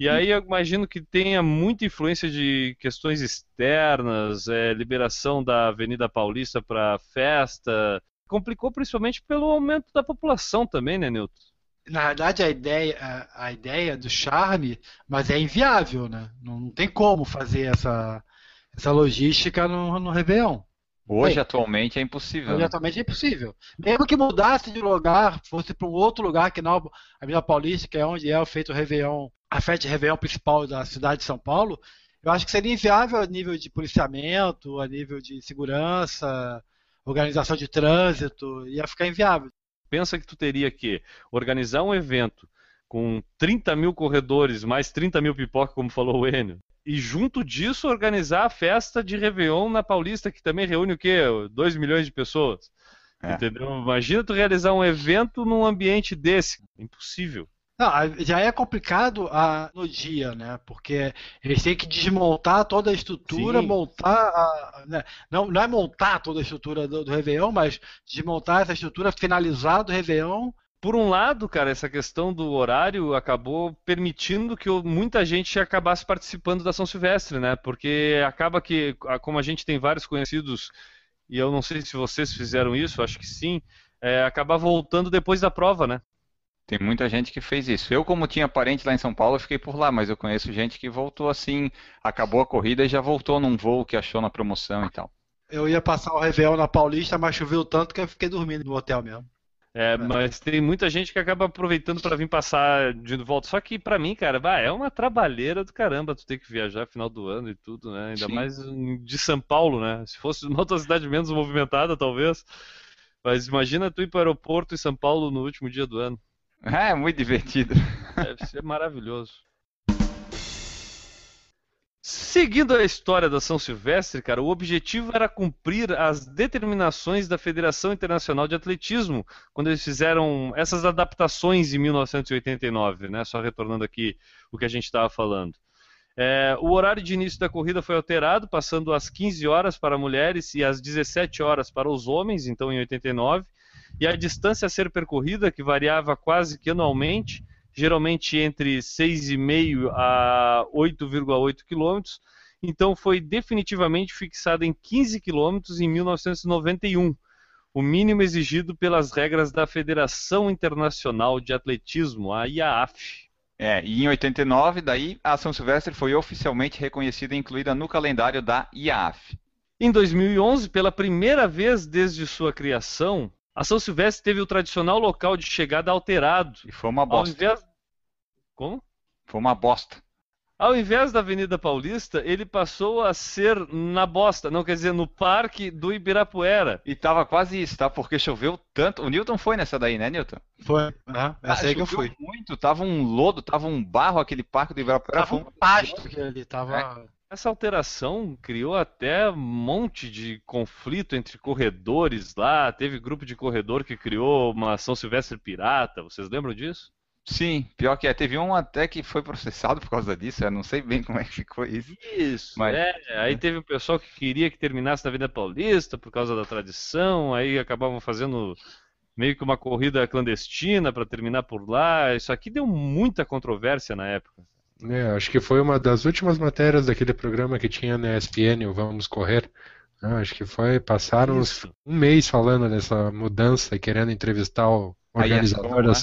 E aí eu imagino que tenha muita influência de questões externas, é, liberação da Avenida Paulista para festa. Complicou principalmente pelo aumento da população também, né, Nilton? Na verdade, a ideia, a, a ideia do charme, mas é inviável, né? Não, não tem como fazer essa, essa logística no, no Réveillon. Hoje, Bem, atualmente, é impossível. Hoje, né? atualmente, é impossível. Mesmo que mudasse de lugar, fosse para um outro lugar, que não a Avenida Paulista, que é onde é feito o Réveillon a festa de Réveillon principal da cidade de São Paulo, eu acho que seria inviável a nível de policiamento, a nível de segurança, organização de trânsito, ia ficar inviável. Pensa que tu teria que organizar um evento com 30 mil corredores, mais 30 mil pipoca, como falou o Enio, e junto disso organizar a festa de Réveillon na Paulista, que também reúne o quê? 2 milhões de pessoas. É. Entendeu? Imagina tu realizar um evento num ambiente desse. Impossível. Não, já é complicado a, no dia, né? Porque eles têm que desmontar toda a estrutura, Sim. montar. A, né? não, não é montar toda a estrutura do, do Réveillon, mas desmontar essa estrutura, finalizar do Réveillon. Por um lado, cara, essa questão do horário acabou permitindo que muita gente acabasse participando da São Silvestre, né? Porque acaba que, como a gente tem vários conhecidos, e eu não sei se vocês fizeram isso, acho que sim, é, acabar voltando depois da prova, né? Tem muita gente que fez isso. Eu, como tinha parente lá em São Paulo, eu fiquei por lá, mas eu conheço gente que voltou assim, acabou a corrida e já voltou num voo que achou na promoção e tal. Eu ia passar o Réveillon na Paulista, mas choveu tanto que eu fiquei dormindo no hotel mesmo. É, é. mas tem muita gente que acaba aproveitando para vir passar de volta. Só que para mim, cara, bah, é uma trabalheira do caramba tu ter que viajar final do ano e tudo, né? Ainda Sim. mais de São Paulo, né? Se fosse uma outra cidade menos movimentada, talvez. Mas imagina tu ir para o aeroporto em São Paulo no último dia do ano. É, muito divertido. Deve ser maravilhoso. Seguindo a história da São Silvestre, cara, o objetivo era cumprir as determinações da Federação Internacional de Atletismo, quando eles fizeram essas adaptações em 1989, né? Só retornando aqui o que a gente estava falando. É, o horário de início da corrida foi alterado, passando às 15 horas para mulheres e às 17 horas para os homens, então em 89 e a distância a ser percorrida, que variava quase que anualmente, geralmente entre 6,5 a 8,8 quilômetros, então foi definitivamente fixada em 15 quilômetros em 1991, o mínimo exigido pelas regras da Federação Internacional de Atletismo, a IAAF. É, e em 89, daí a São Silvestre foi oficialmente reconhecida e incluída no calendário da IAAF. Em 2011, pela primeira vez desde sua criação, a São Silvestre teve o tradicional local de chegada alterado. E foi uma bosta. Invés... Como? Foi uma bosta. Ao invés da Avenida Paulista, ele passou a ser na bosta, não quer dizer, no Parque do Ibirapuera. E tava quase isso, tá? Porque choveu tanto. O Newton foi nessa daí, né, Newton? Foi, uhum. essa ah, aí que eu fui. muito, tava um lodo, tava um barro aquele Parque do Ibirapuera. Tava um pasto ele tava... É. Essa alteração criou até um monte de conflito entre corredores lá. Teve grupo de corredor que criou uma São Silvestre pirata. Vocês lembram disso? Sim, pior que é. Teve um até que foi processado por causa disso. Eu não sei bem como é que ficou isso. Isso, mas... é. Aí teve um pessoal que queria que terminasse na Avenida Paulista por causa da tradição. Aí acabavam fazendo meio que uma corrida clandestina para terminar por lá. Isso aqui deu muita controvérsia na época. É, acho que foi uma das últimas matérias daquele programa que tinha na ESPN, o Vamos Correr. Ah, acho que foi, passaram uns, um mês falando dessa mudança e querendo entrevistar o organizador.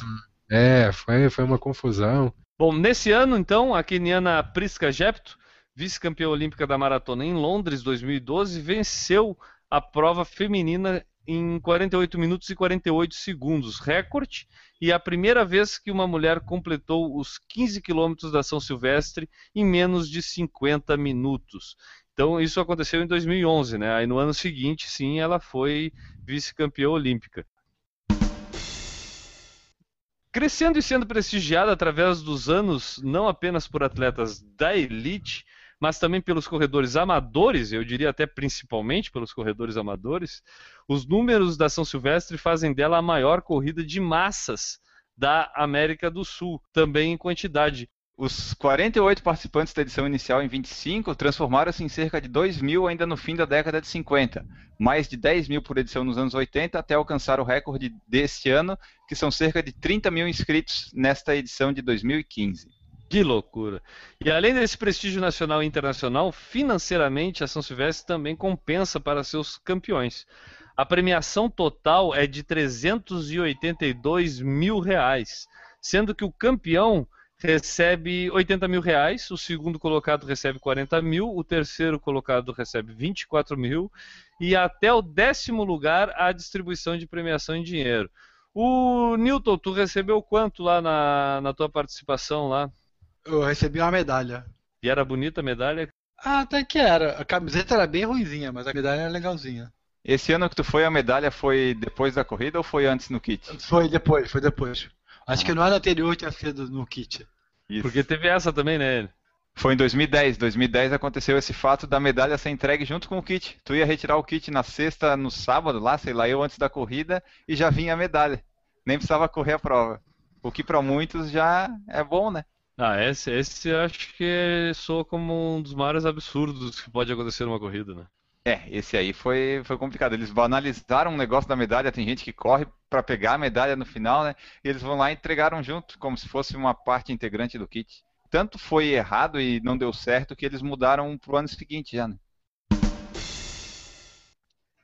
É, foi, foi uma confusão. Bom, nesse ano, então, a keniana Priska Jepto, vice-campeã olímpica da maratona em Londres 2012, venceu a prova feminina em 48 minutos e 48 segundos, recorde, e a primeira vez que uma mulher completou os 15 quilômetros da São Silvestre em menos de 50 minutos. Então isso aconteceu em 2011, né? Aí no ano seguinte, sim, ela foi vice-campeã olímpica. Crescendo e sendo prestigiada através dos anos, não apenas por atletas da elite, mas também pelos corredores amadores, eu diria até principalmente pelos corredores amadores, os números da São Silvestre fazem dela a maior corrida de massas da América do Sul, também em quantidade. Os 48 participantes da edição inicial em 25 transformaram-se em cerca de 2 mil ainda no fim da década de 50, mais de 10 mil por edição nos anos 80, até alcançar o recorde deste ano, que são cerca de 30 mil inscritos nesta edição de 2015. Que loucura! E além desse prestígio nacional e internacional, financeiramente a São Silvestre também compensa para seus campeões. A premiação total é de 382 mil reais, sendo que o campeão recebe 80 mil reais, o segundo colocado recebe 40 mil, o terceiro colocado recebe 24 mil e até o décimo lugar a distribuição de premiação em dinheiro. O Newton, tu recebeu quanto lá na, na tua participação lá? Eu recebi uma medalha. E era bonita a medalha? Ah, até que era. A camiseta era bem ruimzinha, mas a medalha era legalzinha. Esse ano que tu foi, a medalha foi depois da corrida ou foi antes no kit? Foi depois, foi depois. Acho que no ano anterior tinha sido no kit. Isso. Porque teve essa também, né? Foi em 2010. 2010 aconteceu esse fato da medalha ser entregue junto com o kit. Tu ia retirar o kit na sexta, no sábado, lá, sei lá, eu antes da corrida, e já vinha a medalha. Nem precisava correr a prova. O que para muitos já é bom, né? Ah, esse, esse acho que soa como um dos maiores absurdos que pode acontecer numa corrida, né? É, esse aí foi, foi complicado. Eles banalizaram o negócio da medalha. Tem gente que corre para pegar a medalha no final, né? E eles vão lá e entregaram junto, como se fosse uma parte integrante do kit. Tanto foi errado e não deu certo que eles mudaram para o ano seguinte já, né?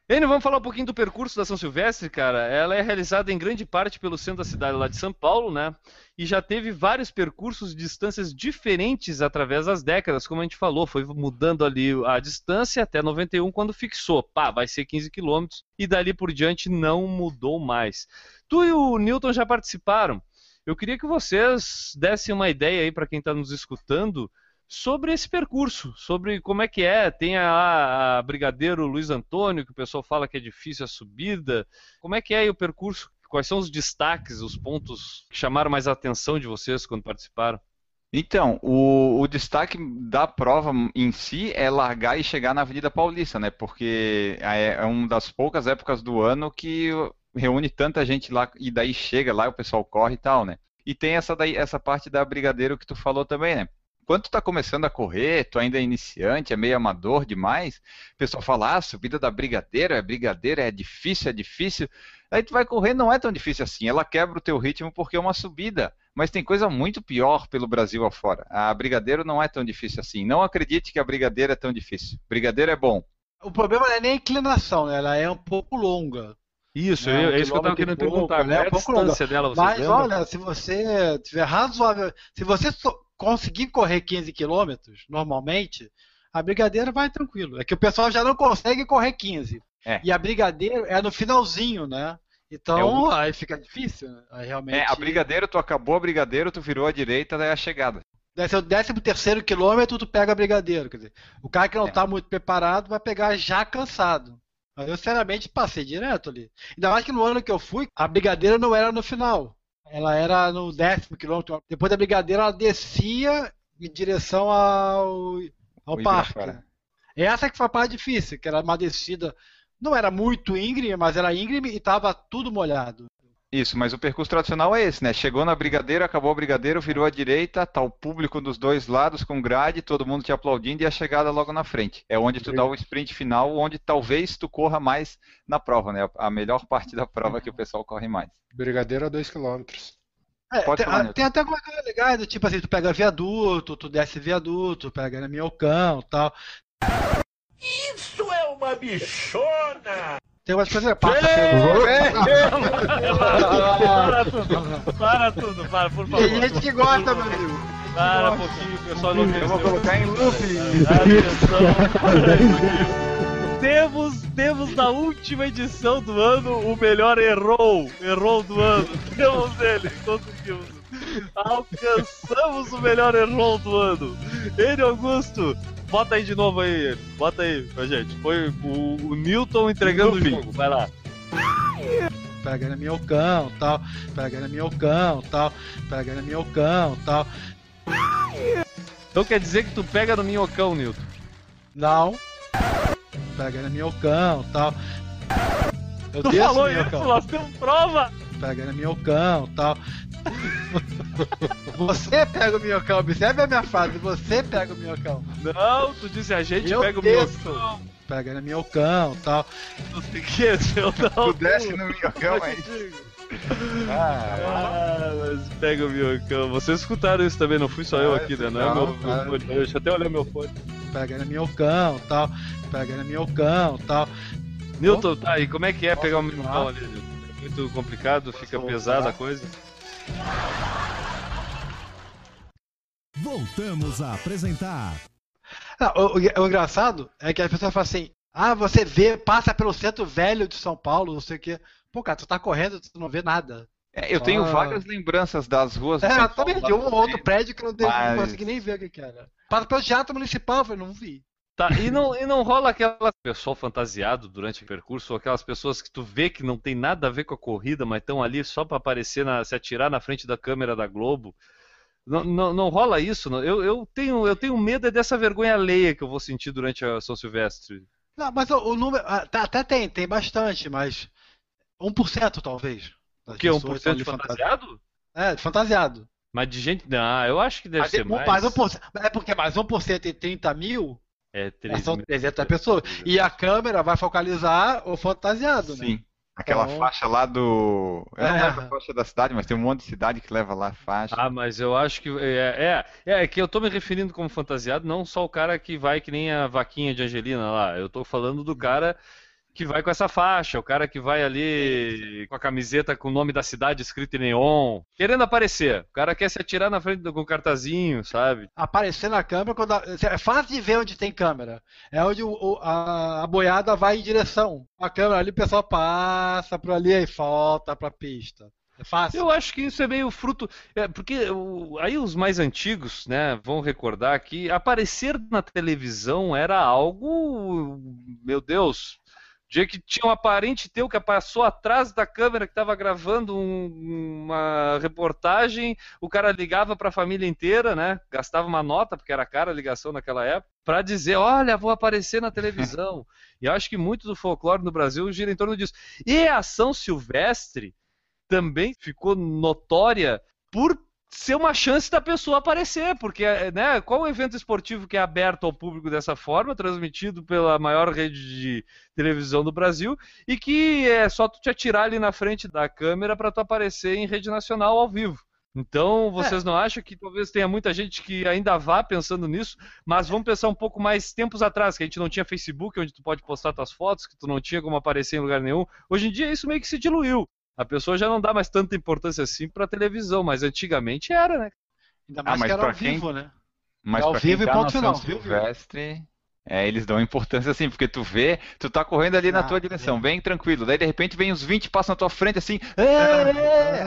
Enio, vamos falar um pouquinho do percurso da São Silvestre, cara. Ela é realizada em grande parte pelo centro da cidade lá de São Paulo, né? E já teve vários percursos de distâncias diferentes através das décadas, como a gente falou, foi mudando ali a distância até 91 quando fixou, pá, vai ser 15 quilômetros e dali por diante não mudou mais. Tu e o Newton já participaram. Eu queria que vocês dessem uma ideia aí para quem está nos escutando sobre esse percurso, sobre como é que é. Tem a, a, Brigadeiro Luiz Antônio, que o pessoal fala que é difícil a subida. Como é que é o percurso? Quais são os destaques, os pontos que chamaram mais a atenção de vocês quando participaram? Então, o, o, destaque da prova em si é largar e chegar na Avenida Paulista, né? Porque é, é uma das poucas épocas do ano que reúne tanta gente lá e daí chega lá, o pessoal corre e tal, né? E tem essa, daí, essa parte da Brigadeiro que tu falou também, né? Quando tu tá começando a correr, tu ainda é iniciante, é meio amador demais, o pessoal fala, ah, subida da brigadeira, é brigadeira, é difícil, é difícil. Aí tu vai correr, não é tão difícil assim, ela quebra o teu ritmo porque é uma subida. Mas tem coisa muito pior pelo Brasil afora. A brigadeiro não é tão difícil assim. Não acredite que a brigadeira é tão difícil. Brigadeiro é bom. O problema não é nem a inclinação, né? ela é um pouco longa. Isso, é, é isso que eu estava querendo pouco, perguntar. Né? Qual é a distância longa. dela? Mas olha, se você tiver razoável, se você conseguir correr 15 quilômetros, normalmente, a Brigadeiro vai tranquilo. É que o pessoal já não consegue correr 15. É. E a Brigadeiro é no finalzinho, né? Então, é o... aí fica difícil, né? Aí realmente... É, a Brigadeiro, tu acabou a Brigadeiro, tu virou à direita, daí a chegada. Deve o 13 terceiro quilômetro, tu pega a Brigadeiro. Quer dizer, o cara que não está é. muito preparado vai pegar já cansado. Mas eu, sinceramente, passei direto ali. Ainda mais que no ano que eu fui, a Brigadeiro não era no final. Ela era no décimo quilômetro. Depois da Brigadeira, ela descia em direção ao, ao parque. Essa que foi a parte difícil, que era uma descida. Não era muito íngreme, mas era íngreme e estava tudo molhado. Isso, mas o percurso tradicional é esse, né? Chegou na brigadeira, acabou a brigadeira, virou à direita, tá o público dos dois lados com grade, todo mundo te aplaudindo e a chegada logo na frente. É onde tu dá o sprint final, onde talvez tu corra mais na prova, né? A melhor parte da prova é que o pessoal corre mais. Brigadeira a 2 km. É, Pode tem, falar, tem até alguma coisa legal, do tipo assim, tu pega viaduto, tu desce viaduto, pega na minhocão e tal. Isso é uma bichona! Tem umas coisas passa pelo. Para tudo, para tudo, para, por favor. Tem gente que gosta, meu amigo. Para um pouquinho, pessoal não Eu vou colocar em loop. temos, temos na última edição do ano o melhor errou, errou do ano. Temos ele, conseguimos. Alcançamos o melhor errou do ano. Ele, Augusto, bota aí de novo aí, bota aí pra gente. Foi o, o Newton entregando o jogo, vai lá. Pega na minhocão, tal, pega na minhocão, tal, pega na minhocão, tal. Então quer dizer que tu pega no minhocão, Newton? Não pega na minhocão tal. Eu tu falou isso, nós temos prova! Pega na minhocão tal. Você pega o minhocão, observe a minha frase, você pega o minhocão. Não, tu disse a gente Eu pega o minhocão. Pega no minhocão e tal. Não sei o que, eu não. Tu desce no minhocão aí. Ah, Ah, mas pega o minhocão. Vocês escutaram isso também, não fui só eu Ah, aqui, né? Não é meu, meu fone. Deixa eu até olhar meu fone. Pega no minhocão e tal. Pega no minhocão e tal. Newton, tá, e como é que é Posso pegar o minhocão ali? É muito complicado, fica Posso pesada a voltar? coisa. Voltamos a apresentar Ah, o, o- o engraçado é que as pessoas falam assim: ah, você vê, passa pelo centro velho de São Paulo, não sei o quê. Pô, cara, tu tá correndo, tu não vê nada. É, eu tenho Ah. vagas lembranças das ruas É, São eu também de um no ou outro prédio que eu não, não consegui nem ver o que, que era. Passa pelo Teatro Municipal, eu falei, não vi. Tá, e não, e não rola aquela pessoal fantasiado durante o percurso, ou aquelas pessoas que tu vê que não tem nada a ver com a corrida, mas estão ali só pra aparecer, na, se atirar na frente da câmera da Globo. Não, não, não rola isso. não. Eu, eu, tenho, eu tenho medo é dessa vergonha alheia que eu vou sentir durante a São Silvestre. Não, mas o, o número. ah, tá- até tem, tem bastante, mas. 1% talvez. O estão 1% de fantasiado? É, fantasiado. Mas de gente. Não, eu acho que deve Mas, ser um- mais. mais 1%, é porque mais 1% em 30 mil É, 3 são mil. 300 pessoas. E a câmera vai focalizar o fantasiado, né? Sim. Aquela Então- faixa lá do. Eu não É. lembro a faixa da cidade, mas tem um monte de cidade que leva lá a faixa. Ah, mas eu acho que. É, é, é que eu tô me referindo como fantasiado, não só o cara que vai que nem a vaquinha de Angelina lá. Eu tô falando do cara que vai com essa faixa, o cara que vai ali com a camiseta com o nome da cidade escrito em neon, querendo aparecer. O cara quer se atirar na frente do, com o cartazinho, sabe? Aparecer na câmera quando. a- É fácil de ver onde tem câmera. É onde o- o- a, a boiada vai em direção. A câmera ali, o pessoal passa por ali e volta pra pista. É fácil. Eu acho que isso é meio fruto. é, porque o- aí os mais antigos, né, vão recordar que aparecer na televisão era algo. Meu Deus. Dia que tinha um aparente teu que passou atrás da câmera que estava gravando um- uma reportagem, o cara ligava para a família inteira, né? Gastava uma nota, porque era cara a ligação naquela época, para dizer: Olha, vou aparecer na televisão. e eu acho que muito do folclore no Brasil gira em torno disso. E a ação silvestre também ficou notória por ser uma chance da pessoa aparecer, porque né, qual o evento esportivo que é aberto ao público dessa forma, transmitido pela maior rede de televisão do Brasil, e que é só tu te atirar ali na frente da câmera para tu aparecer em rede nacional ao vivo. Então, vocês não acham que talvez tenha muita gente que ainda vá pensando nisso, mas vamos pensar um pouco mais tempos atrás, que a gente não tinha Facebook, onde tu pode postar tuas fotos, que tu não tinha como aparecer em lugar nenhum. Hoje em dia isso meio que se diluiu. A pessoa já não dá mais tanta importância assim pra televisão, mas antigamente era, né? Ainda Ah, mais mas que era pra ao quem- vivo, né? Mas É ao quem vivo e tá ponto na final, São? Silvestre, é, eles dão importância assim, porque tu vê, tu tá correndo ali na Ah, tua direção, é. bem tranquilo. Daí de repente vem os 20 passam na tua frente assim. "É,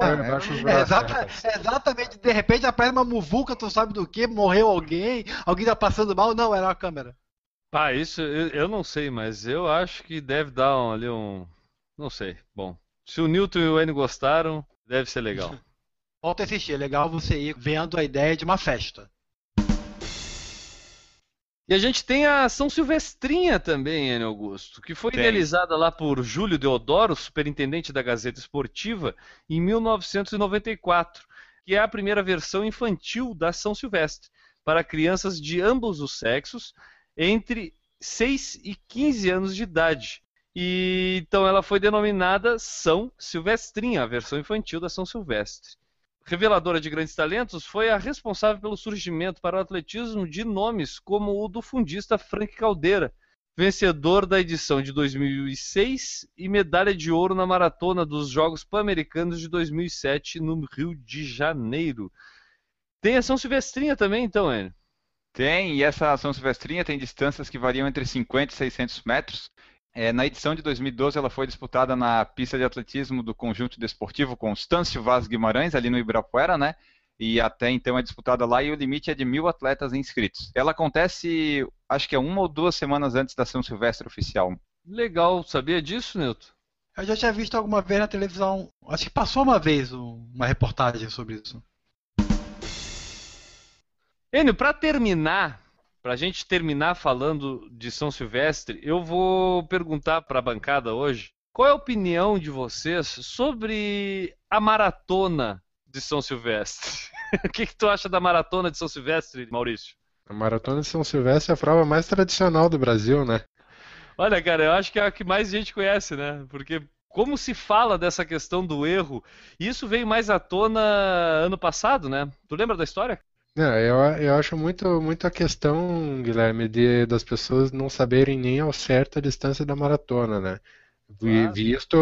É, é, exata- rapaz. é exatamente, de repente aparece uma muvuca, tu sabe do que, morreu alguém, alguém tá passando mal, não, era uma câmera. Pá, isso eu, eu não sei, mas eu acho que deve dar um- ali um. Não sei. Bom, se o Newton e o N gostaram, deve ser legal. Volta a assistir, é legal você ir vendo a ideia de uma festa. E a gente tem a São Silvestrinha também, N. Augusto, que foi Tem. idealizada lá por Júlio Deodoro, superintendente da Gazeta Esportiva, em 1994, que é a primeira versão infantil da São Silvestre, para crianças de ambos os sexos, entre 6 e 15 anos de idade. E então ela foi denominada São Silvestrinha, a versão infantil da São Silvestre. Reveladora de grandes talentos, foi a responsável pelo surgimento para o atletismo de nomes como o do fundista Frank Caldeira, vencedor da edição de 2006 e medalha de ouro na maratona dos Jogos Pan-Americanos de 2007 no Rio de Janeiro. Tem a São Silvestrinha também, então, Enio? Tem, e essa São Silvestrinha tem distâncias que variam entre 50 e 600 metros. É, na edição de 2012, ela foi disputada na pista de atletismo do Conjunto Desportivo Constâncio Vaz Guimarães, ali no Ibirapuera, né? E até então é disputada lá e o limite é de mil atletas inscritos. Ela acontece, acho que é uma ou duas semanas antes da São Silvestre oficial. Legal, sabia disso, Nilton? Eu já tinha visto alguma vez na televisão, acho que passou uma vez um- uma reportagem sobre isso. Enio, para terminar, para a gente terminar falando de São Silvestre, eu vou perguntar para a bancada hoje qual é a opinião de vocês sobre a maratona de São Silvestre. o que, que tu acha da maratona de São Silvestre, Maurício? A maratona de São Silvestre é a prova mais tradicional do Brasil, né? Olha, cara, eu acho que é a que mais gente conhece, né? Porque como se fala dessa questão do erro, isso veio mais à tona ano passado, né? Tu lembra da história? Não, eu, eu acho muito, muito a questão, Guilherme, de, das pessoas não saberem nem ao certo a distância da maratona, né? Claro. Visto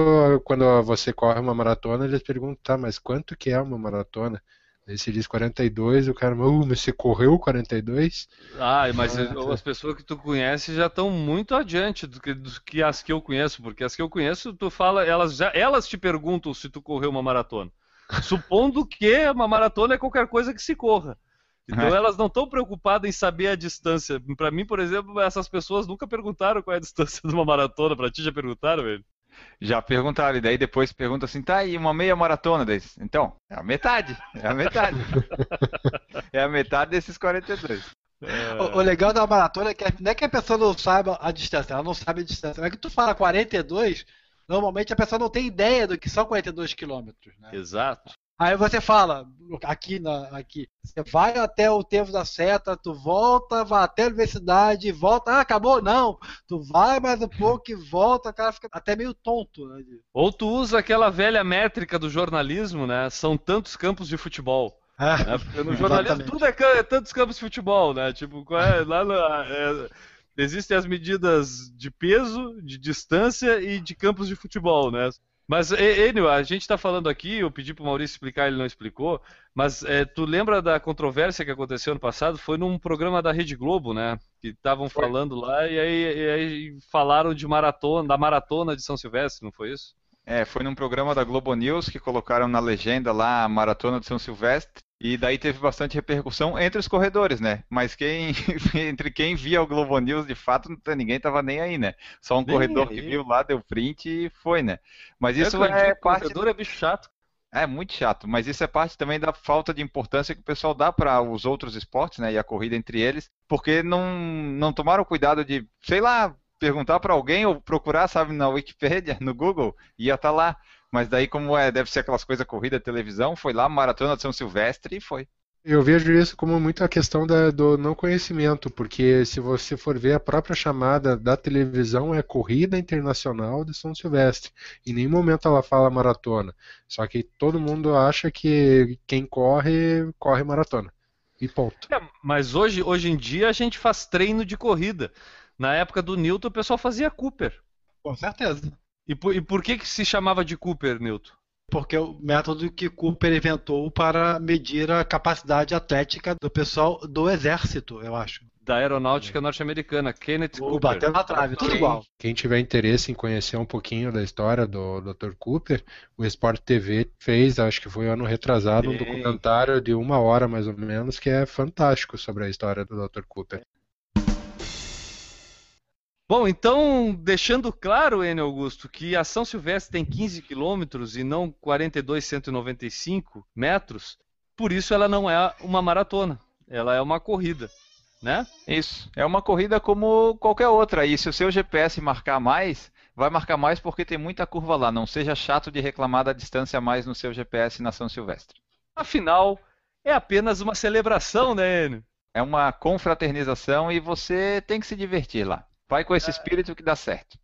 quando você corre uma maratona, eles perguntam, tá, mas quanto que é uma maratona? Aí você diz 42, o cara, uh, mas você correu 42? Ah, mas Ah, tá. as pessoas que tu conhece já estão muito adiante do que, do que as que eu conheço, porque as que eu conheço, tu fala, elas já, elas te perguntam se tu correu uma maratona. Supondo que uma maratona é qualquer coisa que se corra. Então É. elas não estão preocupadas em saber a distância. Pra mim, por exemplo, essas pessoas nunca perguntaram qual é a distância de uma maratona. Pra ti já perguntaram, velho? Já perguntaram, e daí depois pergunta assim, tá, e uma meia maratona desse? Então, é a metade, é a metade. é a metade desses 42. O, o legal da maratona é que não é que a pessoa não saiba a distância, ela não sabe a distância. É que tu fala 42, normalmente a pessoa não tem ideia do que são 42 quilômetros, né? Exato. Aí você fala, aqui, na, aqui, você vai até o tempo da seta, tu volta, vai até a universidade, volta, ah, acabou? Não, tu vai mais um pouco e volta, o cara fica até meio tonto, né? Ou tu usa aquela velha métrica do jornalismo, né? São tantos campos de futebol. Ah, né? Porque no jornalismo Exatamente. tudo é, é tantos campos de futebol, né? Tipo, qual é- lá na- é- existem as medidas de peso, de distância e de campos de futebol, né? Mas, Enio, a gente está falando aqui, eu pedi para o Maurício explicar, ele não explicou, mas é, tu lembra da controvérsia que aconteceu ano passado? Foi num programa da Rede Globo, né? Que estavam falando lá e aí, e aí falaram de maratona, da maratona de São Silvestre, não foi isso? É, foi num programa da Globo News que colocaram na legenda lá a Maratona de São Silvestre. E daí teve bastante repercussão entre os corredores, né? Mas quem entre quem via o Globo News, de fato, ninguém tava nem aí, né? Só um Nem corredor que aí. viu lá, deu print e foi, né? Mas isso eu é que parte corredor é bicho chato. É muito chato, mas isso é parte também da falta de importância que o pessoal dá para os outros esportes, né, e a corrida entre eles, porque não, não tomaram cuidado de, sei lá, perguntar para alguém ou procurar, sabe, na Wikipédia, no Google, ia estar lá. Mas daí, como é, deve ser aquelas coisas corrida, televisão, foi lá, Maratona de São Silvestre e foi. Eu vejo isso como muito a questão da- do não conhecimento, porque se você for ver a própria chamada da televisão é Corrida Internacional de São Silvestre. Em nenhum momento ela fala maratona. Só que todo mundo acha que quem corre, corre maratona. E ponto. É, mas hoje, hoje em dia a gente faz treino de corrida. Na época do Newton o pessoal fazia Cooper. com certeza. E por, e por que, que se chamava de Cooper, Newton? Porque é o método que Cooper inventou para medir a capacidade atlética do pessoal do exército, eu acho. Da aeronáutica norte-americana, Kenneth O Cooper. bateu na trave, tudo Quem- igual. Quem tiver interesse em conhecer um pouquinho da história do Dr. Cooper, o Sport TV fez, acho que foi ano retrasado, um Sim. documentário de uma hora mais ou menos, que é fantástico sobre a história do Dr. Cooper. Bom, então, deixando claro, Enio Augusto, que a São Silvestre tem 15 quilômetros e não 42,195 metros, por isso ela não é uma maratona, ela é uma corrida, né? Isso. É uma corrida como qualquer outra. E se o seu GPS marcar mais, vai marcar mais porque tem muita curva lá. Não seja chato de reclamar da distância a mais no seu GPS na São Silvestre. Afinal, é apenas uma celebração, né, Enio? É uma confraternização e você tem que se divertir lá. Vai com esse espírito que dá certo.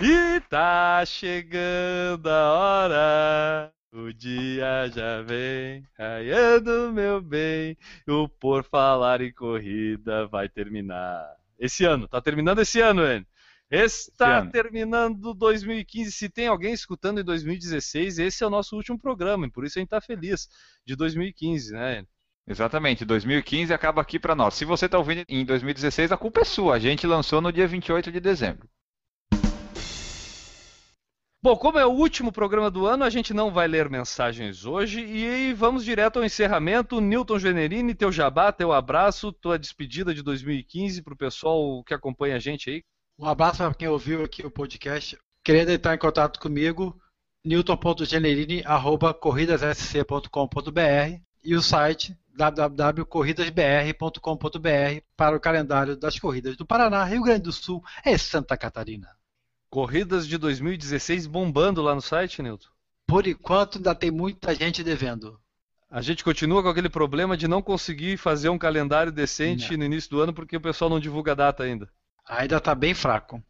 E tá chegando a hora, o dia já vem, raiando meu bem, o Por Falar em Corrida vai terminar. Esse ano, tá terminando esse ano, Enio. Está ano. terminando 2015. Se tem alguém escutando em 2016, esse é o nosso último programa, e por isso a gente tá feliz de 2015, né? Exatamente, 2015 acaba aqui para nós. Se você está ouvindo em 2016, a culpa é sua. A gente lançou no dia 28 de dezembro. Bom, como é o último programa do ano, a gente não vai ler mensagens hoje e vamos direto ao encerramento. Newton Generini, teu jabá, teu abraço, tua despedida de 2015 para o pessoal que acompanha a gente aí. Um abraço para quem ouviu aqui o podcast. Querendo entrar em contato comigo, newton.generini.corridassc.com.br e o site www.corridasbr.com.br para o calendário das corridas do Paraná, Rio Grande do Sul e Santa Catarina. Corridas de 2016 bombando lá no site, Newton. Por enquanto ainda tem muita gente devendo. A gente continua com aquele problema de não conseguir fazer um calendário decente Não. no início do ano porque o pessoal não divulga a data ainda. Ainda tá bem fraco.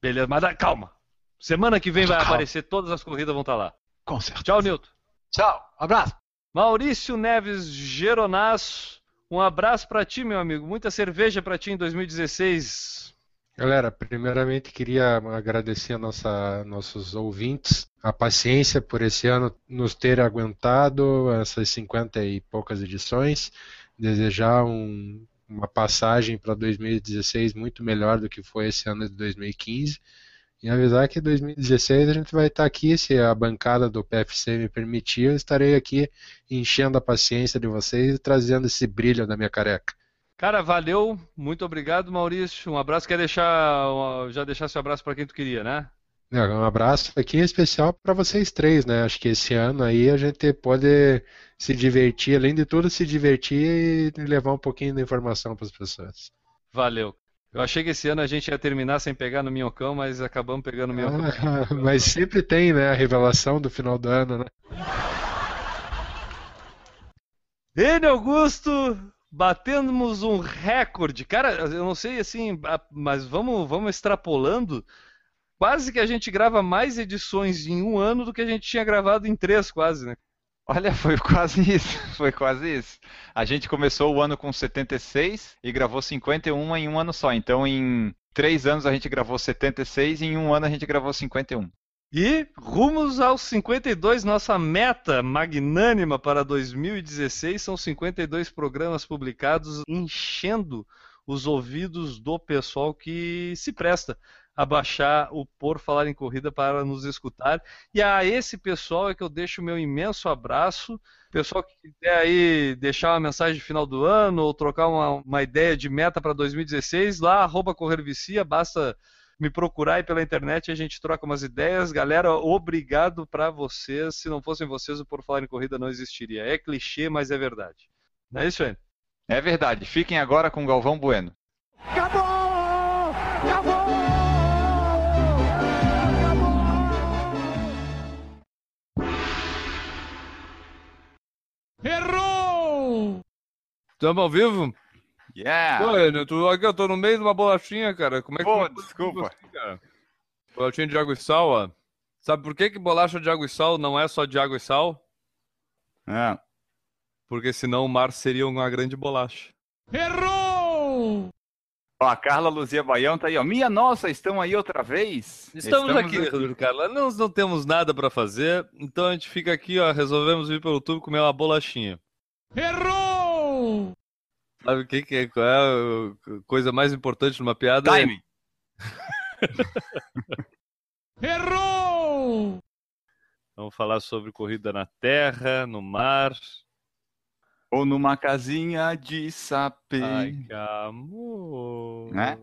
Beleza, mas calma. Semana que vem vai Calma. aparecer, todas as corridas vão estar lá. Com certeza. Tchau, Nilton. Tchau. Abraço. Maurício Neves Geronasso, um abraço pra ti, meu amigo. Muita cerveja pra ti em 2016. Galera, primeiramente queria agradecer a nossa, nossos ouvintes a paciência por esse ano nos ter aguentado essas 50 e poucas edições. Desejar um- uma passagem para 2016 muito melhor do que foi esse ano de 2015. E avisar que em 2016 a gente vai estar aqui, se a bancada do PFC me permitir, eu estarei aqui enchendo a paciência de vocês e trazendo esse brilho da minha careca. Cara, valeu. Muito obrigado, Maurício. Um abraço. Quer deixar já deixar seu abraço pra quem tu queria, né? É, Um abraço aqui especial para vocês três, né? Acho que esse ano aí a gente pode se divertir, além de tudo, se divertir e levar um pouquinho de informação para as pessoas. Valeu. Eu achei que esse ano a gente ia terminar sem pegar no Minhocão, mas acabamos pegando no Minhocão. Ah, mas sempre tem, né? A revelação do final do ano, né? Ele, Augusto, batemos um recorde. Cara, eu não sei assim, mas vamos, vamos extrapolando. Quase que a gente grava mais edições em um ano do que a gente tinha gravado em três, quase, né? Olha, foi quase isso, foi quase isso. A gente começou o ano com 76 e gravou 51 em um ano só. Então, em três anos a gente gravou 76 e em um ano a gente gravou 51. E rumos aos 52, nossa meta magnânima para 2016 são 52 programas publicados, enchendo os ouvidos do pessoal que se presta a baixar o Por Falar em Corrida para nos escutar. E a esse pessoal é que eu deixo o meu imenso abraço. Pessoal que quiser aí deixar uma mensagem de final do ano ou trocar uma, uma ideia de meta para 2016, lá, arroba Correr Vicia, basta me procurar aí pela internet e a gente troca umas ideias. Galera, obrigado pra vocês. Se não fossem vocês, o Por Falar em Corrida não existiria. É clichê, mas é verdade. Não é isso, Enio? É verdade, fiquem agora com Galvão Bueno. Estamos ao vivo? Yeah! Pô, Enio, tu, aqui eu tô no meio de uma bolachinha, cara. Como é que Pô, tu- desculpa. assim, cara? Bolachinha de água e sal, ó. Sabe por que, que bolacha de água e sal não é só de água e sal? Ah, Porque senão o mar seria uma grande bolacha. Ó, a Carla Luzia Baião tá aí, ó. Minha nossa, estão aí outra vez? Estamos, aqui, Rodrigo Carla. Não, não temos nada pra fazer, então a gente fica aqui, ó. Resolvemos vir pelo YouTube comer uma bolachinha. Errou! Sabe o que, que é, qual é a coisa mais importante numa piada? Timing. Vamos falar sobre corrida na terra, no mar. Ou numa casinha de sapê. Ai, que amor. Né?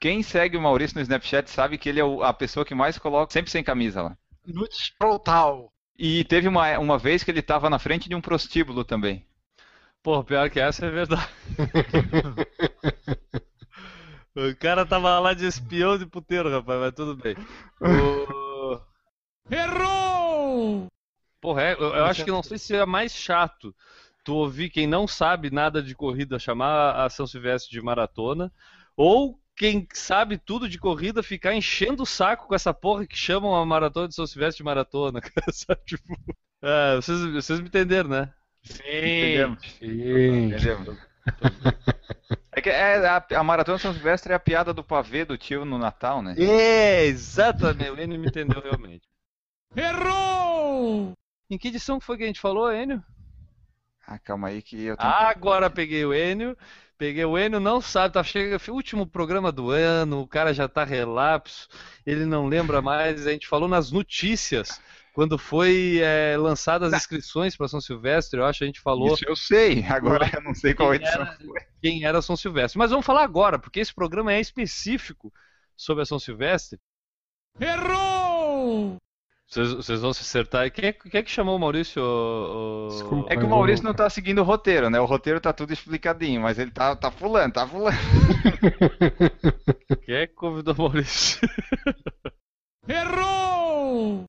Quem segue o Maurício no Snapchat sabe que ele é a pessoa que mais coloca sempre sem camisa lá. Nudes frontal. E teve uma, uma vez que ele tava na frente de um prostíbulo também. Pô, pior que essa é verdade. o cara tava lá de espião de puteiro, rapaz, mas tudo bem. O... Errou! Porra, é, eu, eu acho que não sei se é mais chato tu ouvir quem não sabe nada de corrida chamar a São Silvestre de maratona, ou quem sabe tudo de corrida ficar enchendo o saco com essa porra que chamam a maratona de São Silvestre de maratona. cara? Tipo, é, vocês, vocês me entenderam, né? Entendemos. Sim. Entendemos. É que é, a, a Maratona São Silvestre é a piada do pavê do tio no Natal, né? É, exatamente. O Enio me entendeu realmente. Errou! Em que edição que foi que a gente falou, Enio? Ah, calma aí que eu tenho... Agora peguei o Enio. Peguei o Enio, não sabe, tá chega, último programa do ano, o cara já tá relapso, ele não lembra mais. A gente falou nas notícias, quando foi é, lançadas as inscrições para São Silvestre, eu acho, a gente falou Isso eu sei, agora eu não sei qual Quem edição era- foi. quem era São Silvestre. Mas vamos falar agora, porque esse programa é específico sobre a São Silvestre. Errou! Vocês, vocês vão se acertar. Quem é, quem é que chamou o Maurício? o- o- Desculpa. É que o Maurício não tá seguindo o roteiro, né? O roteiro tá tudo explicadinho, mas ele tá, tá fulano, tá fulano. Quem é que convidou o Maurício? Errou!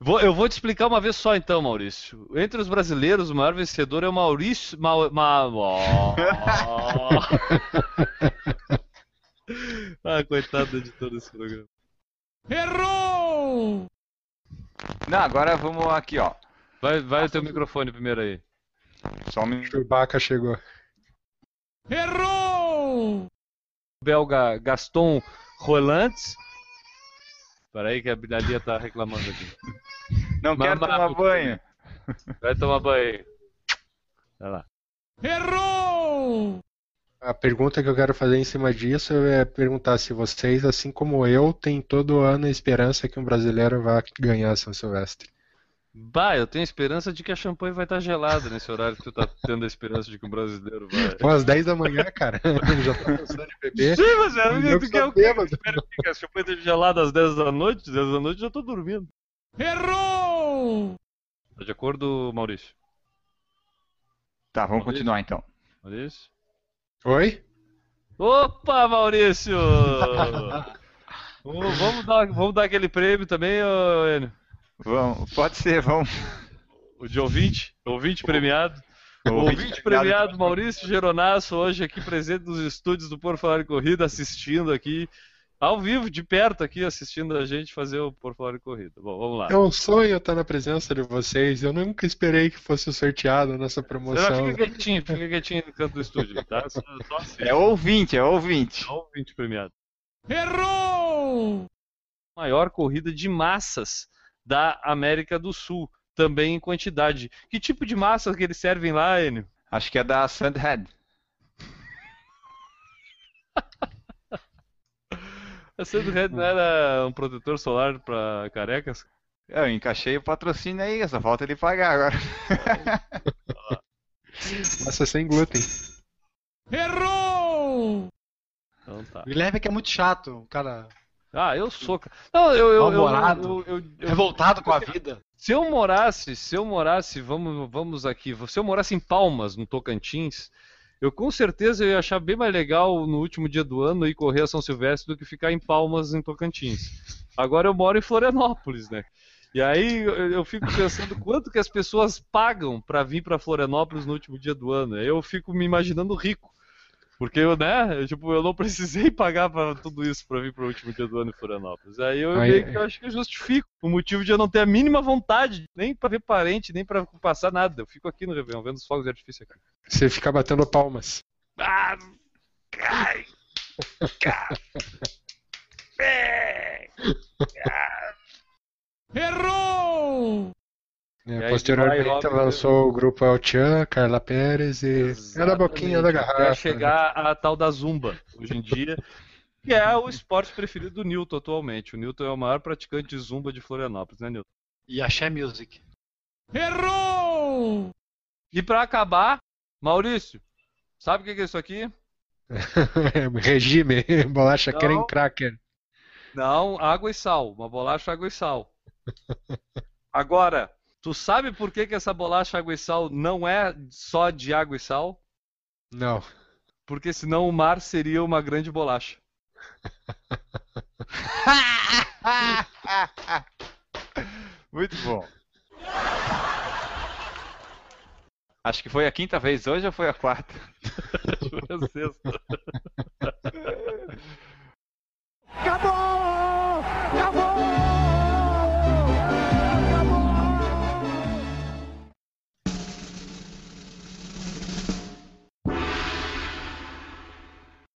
Vou- eu vou te explicar uma vez só então, Maurício. Entre os brasileiros, o maior vencedor é o Maurício. Ma, ma, ó. ah, coitado do editor desse programa. Não, agora vamos aqui, ó. Vai, vai o teu microfone primeiro aí. Só um minuto. Chewbacca chegou. belga Gaston Rolantes. Peraí que a Binalia tá reclamando aqui. Não quero tomar banho. Vai tomar banho. Vai lá. A pergunta que eu quero fazer em cima disso é perguntar se vocês, assim como eu, têm todo ano a esperança que um brasileiro vá ganhar São Silvestre. Bah, eu tenho esperança de que a champanhe vai estar gelada nesse horário que tu tá tendo a esperança de que um brasileiro vai. Pô, às 10 da manhã, cara. Já tô pensando em beber. Sim, mas é, Eu tu sou quer o quê? Espera que a champanhe esteja gelada às 10 da noite? 10 da noite eu já tô dormindo. Errou! Tá de acordo, Maurício? Tá, vamos Maurício? continuar então. Maurício? Oi? Opa, Maurício! vamos, vamos dar, vamos dar aquele prêmio também, ô, Enio? Vamos, pode ser, vamos. O de ouvinte? Ouvinte premiado? O ouvinte ouvinte premiado. premiado Maurício Geronasso, hoje aqui presente nos estúdios do Por Falar em Corrida, assistindo aqui, ao vivo, de perto aqui, assistindo a gente fazer o Por Falar em Corrida. Bom, vamos lá. É um sonho estar na presença de vocês. Eu nunca esperei que fosse sorteado nessa promoção. fica quietinho, fica quietinho no canto do estúdio, tá? Só, só assiste. É ouvinte, é ouvinte. Só ouvinte premiado. Errou! Maior corrida de massas da América do Sul, também em quantidade. Que tipo de massa que eles servem lá, Enio? Acho que é da Sandhead. A Sandhead não era um protetor solar para carecas? Eu encaixei o patrocínio aí, só falta ele pagar agora. Massa sem glúten. Então tá. O Guilherme é que é muito chato, o cara Ah, eu sou. Não, eu. eu, eu, Mal-humorado. eu, eu, eu- revoltado com a vida. Se eu morasse, se eu morasse, vamos, vamos aqui, se eu morasse em Palmas, no Tocantins, eu com certeza eu ia achar bem mais legal no último dia do ano ir correr a São Silvestre do que ficar em Palmas, em Tocantins. Agora eu moro em Florianópolis, né? E aí eu, fico pensando quanto que as pessoas pagam para vir para Florianópolis no último dia do ano. Eu fico me imaginando rico. Porque eu, né, eu, tipo, eu não precisei pagar para tudo isso para vir para o último dia do ano em Florianópolis. Aí eu Aí- meio que eu acho que eu justifico o motivo de eu não ter a mínima vontade, nem para ver parente, nem para passar nada. Eu fico aqui no Réveillon, vendo os fogos de artifício aqui. Você fica batendo palmas. Ah, cai, café, errou! É, aí, posteriormente Robin, lançou o grupo El Chan, Carla Pérez e. Era a boquinha da Exatamente, garrafa. Até chegar a tal da Zumba, hoje em dia, que é o esporte preferido do Newton atualmente. O Newton é o maior praticante de Zumba de Florianópolis, né, Newton? E Axé Music. Errou! E pra acabar, Maurício, sabe o que que é isso aqui? Regime, bolacha Não. creme cracker. Não, água e sal. Uma bolacha, água e sal. Agora, tu sabe por que, que essa bolacha, água e sal não é só de água e sal? Não. Porque senão o mar seria uma grande bolacha. Muito bom. Acho que foi a quinta vez hoje ou foi a quarta? Foi a sexta.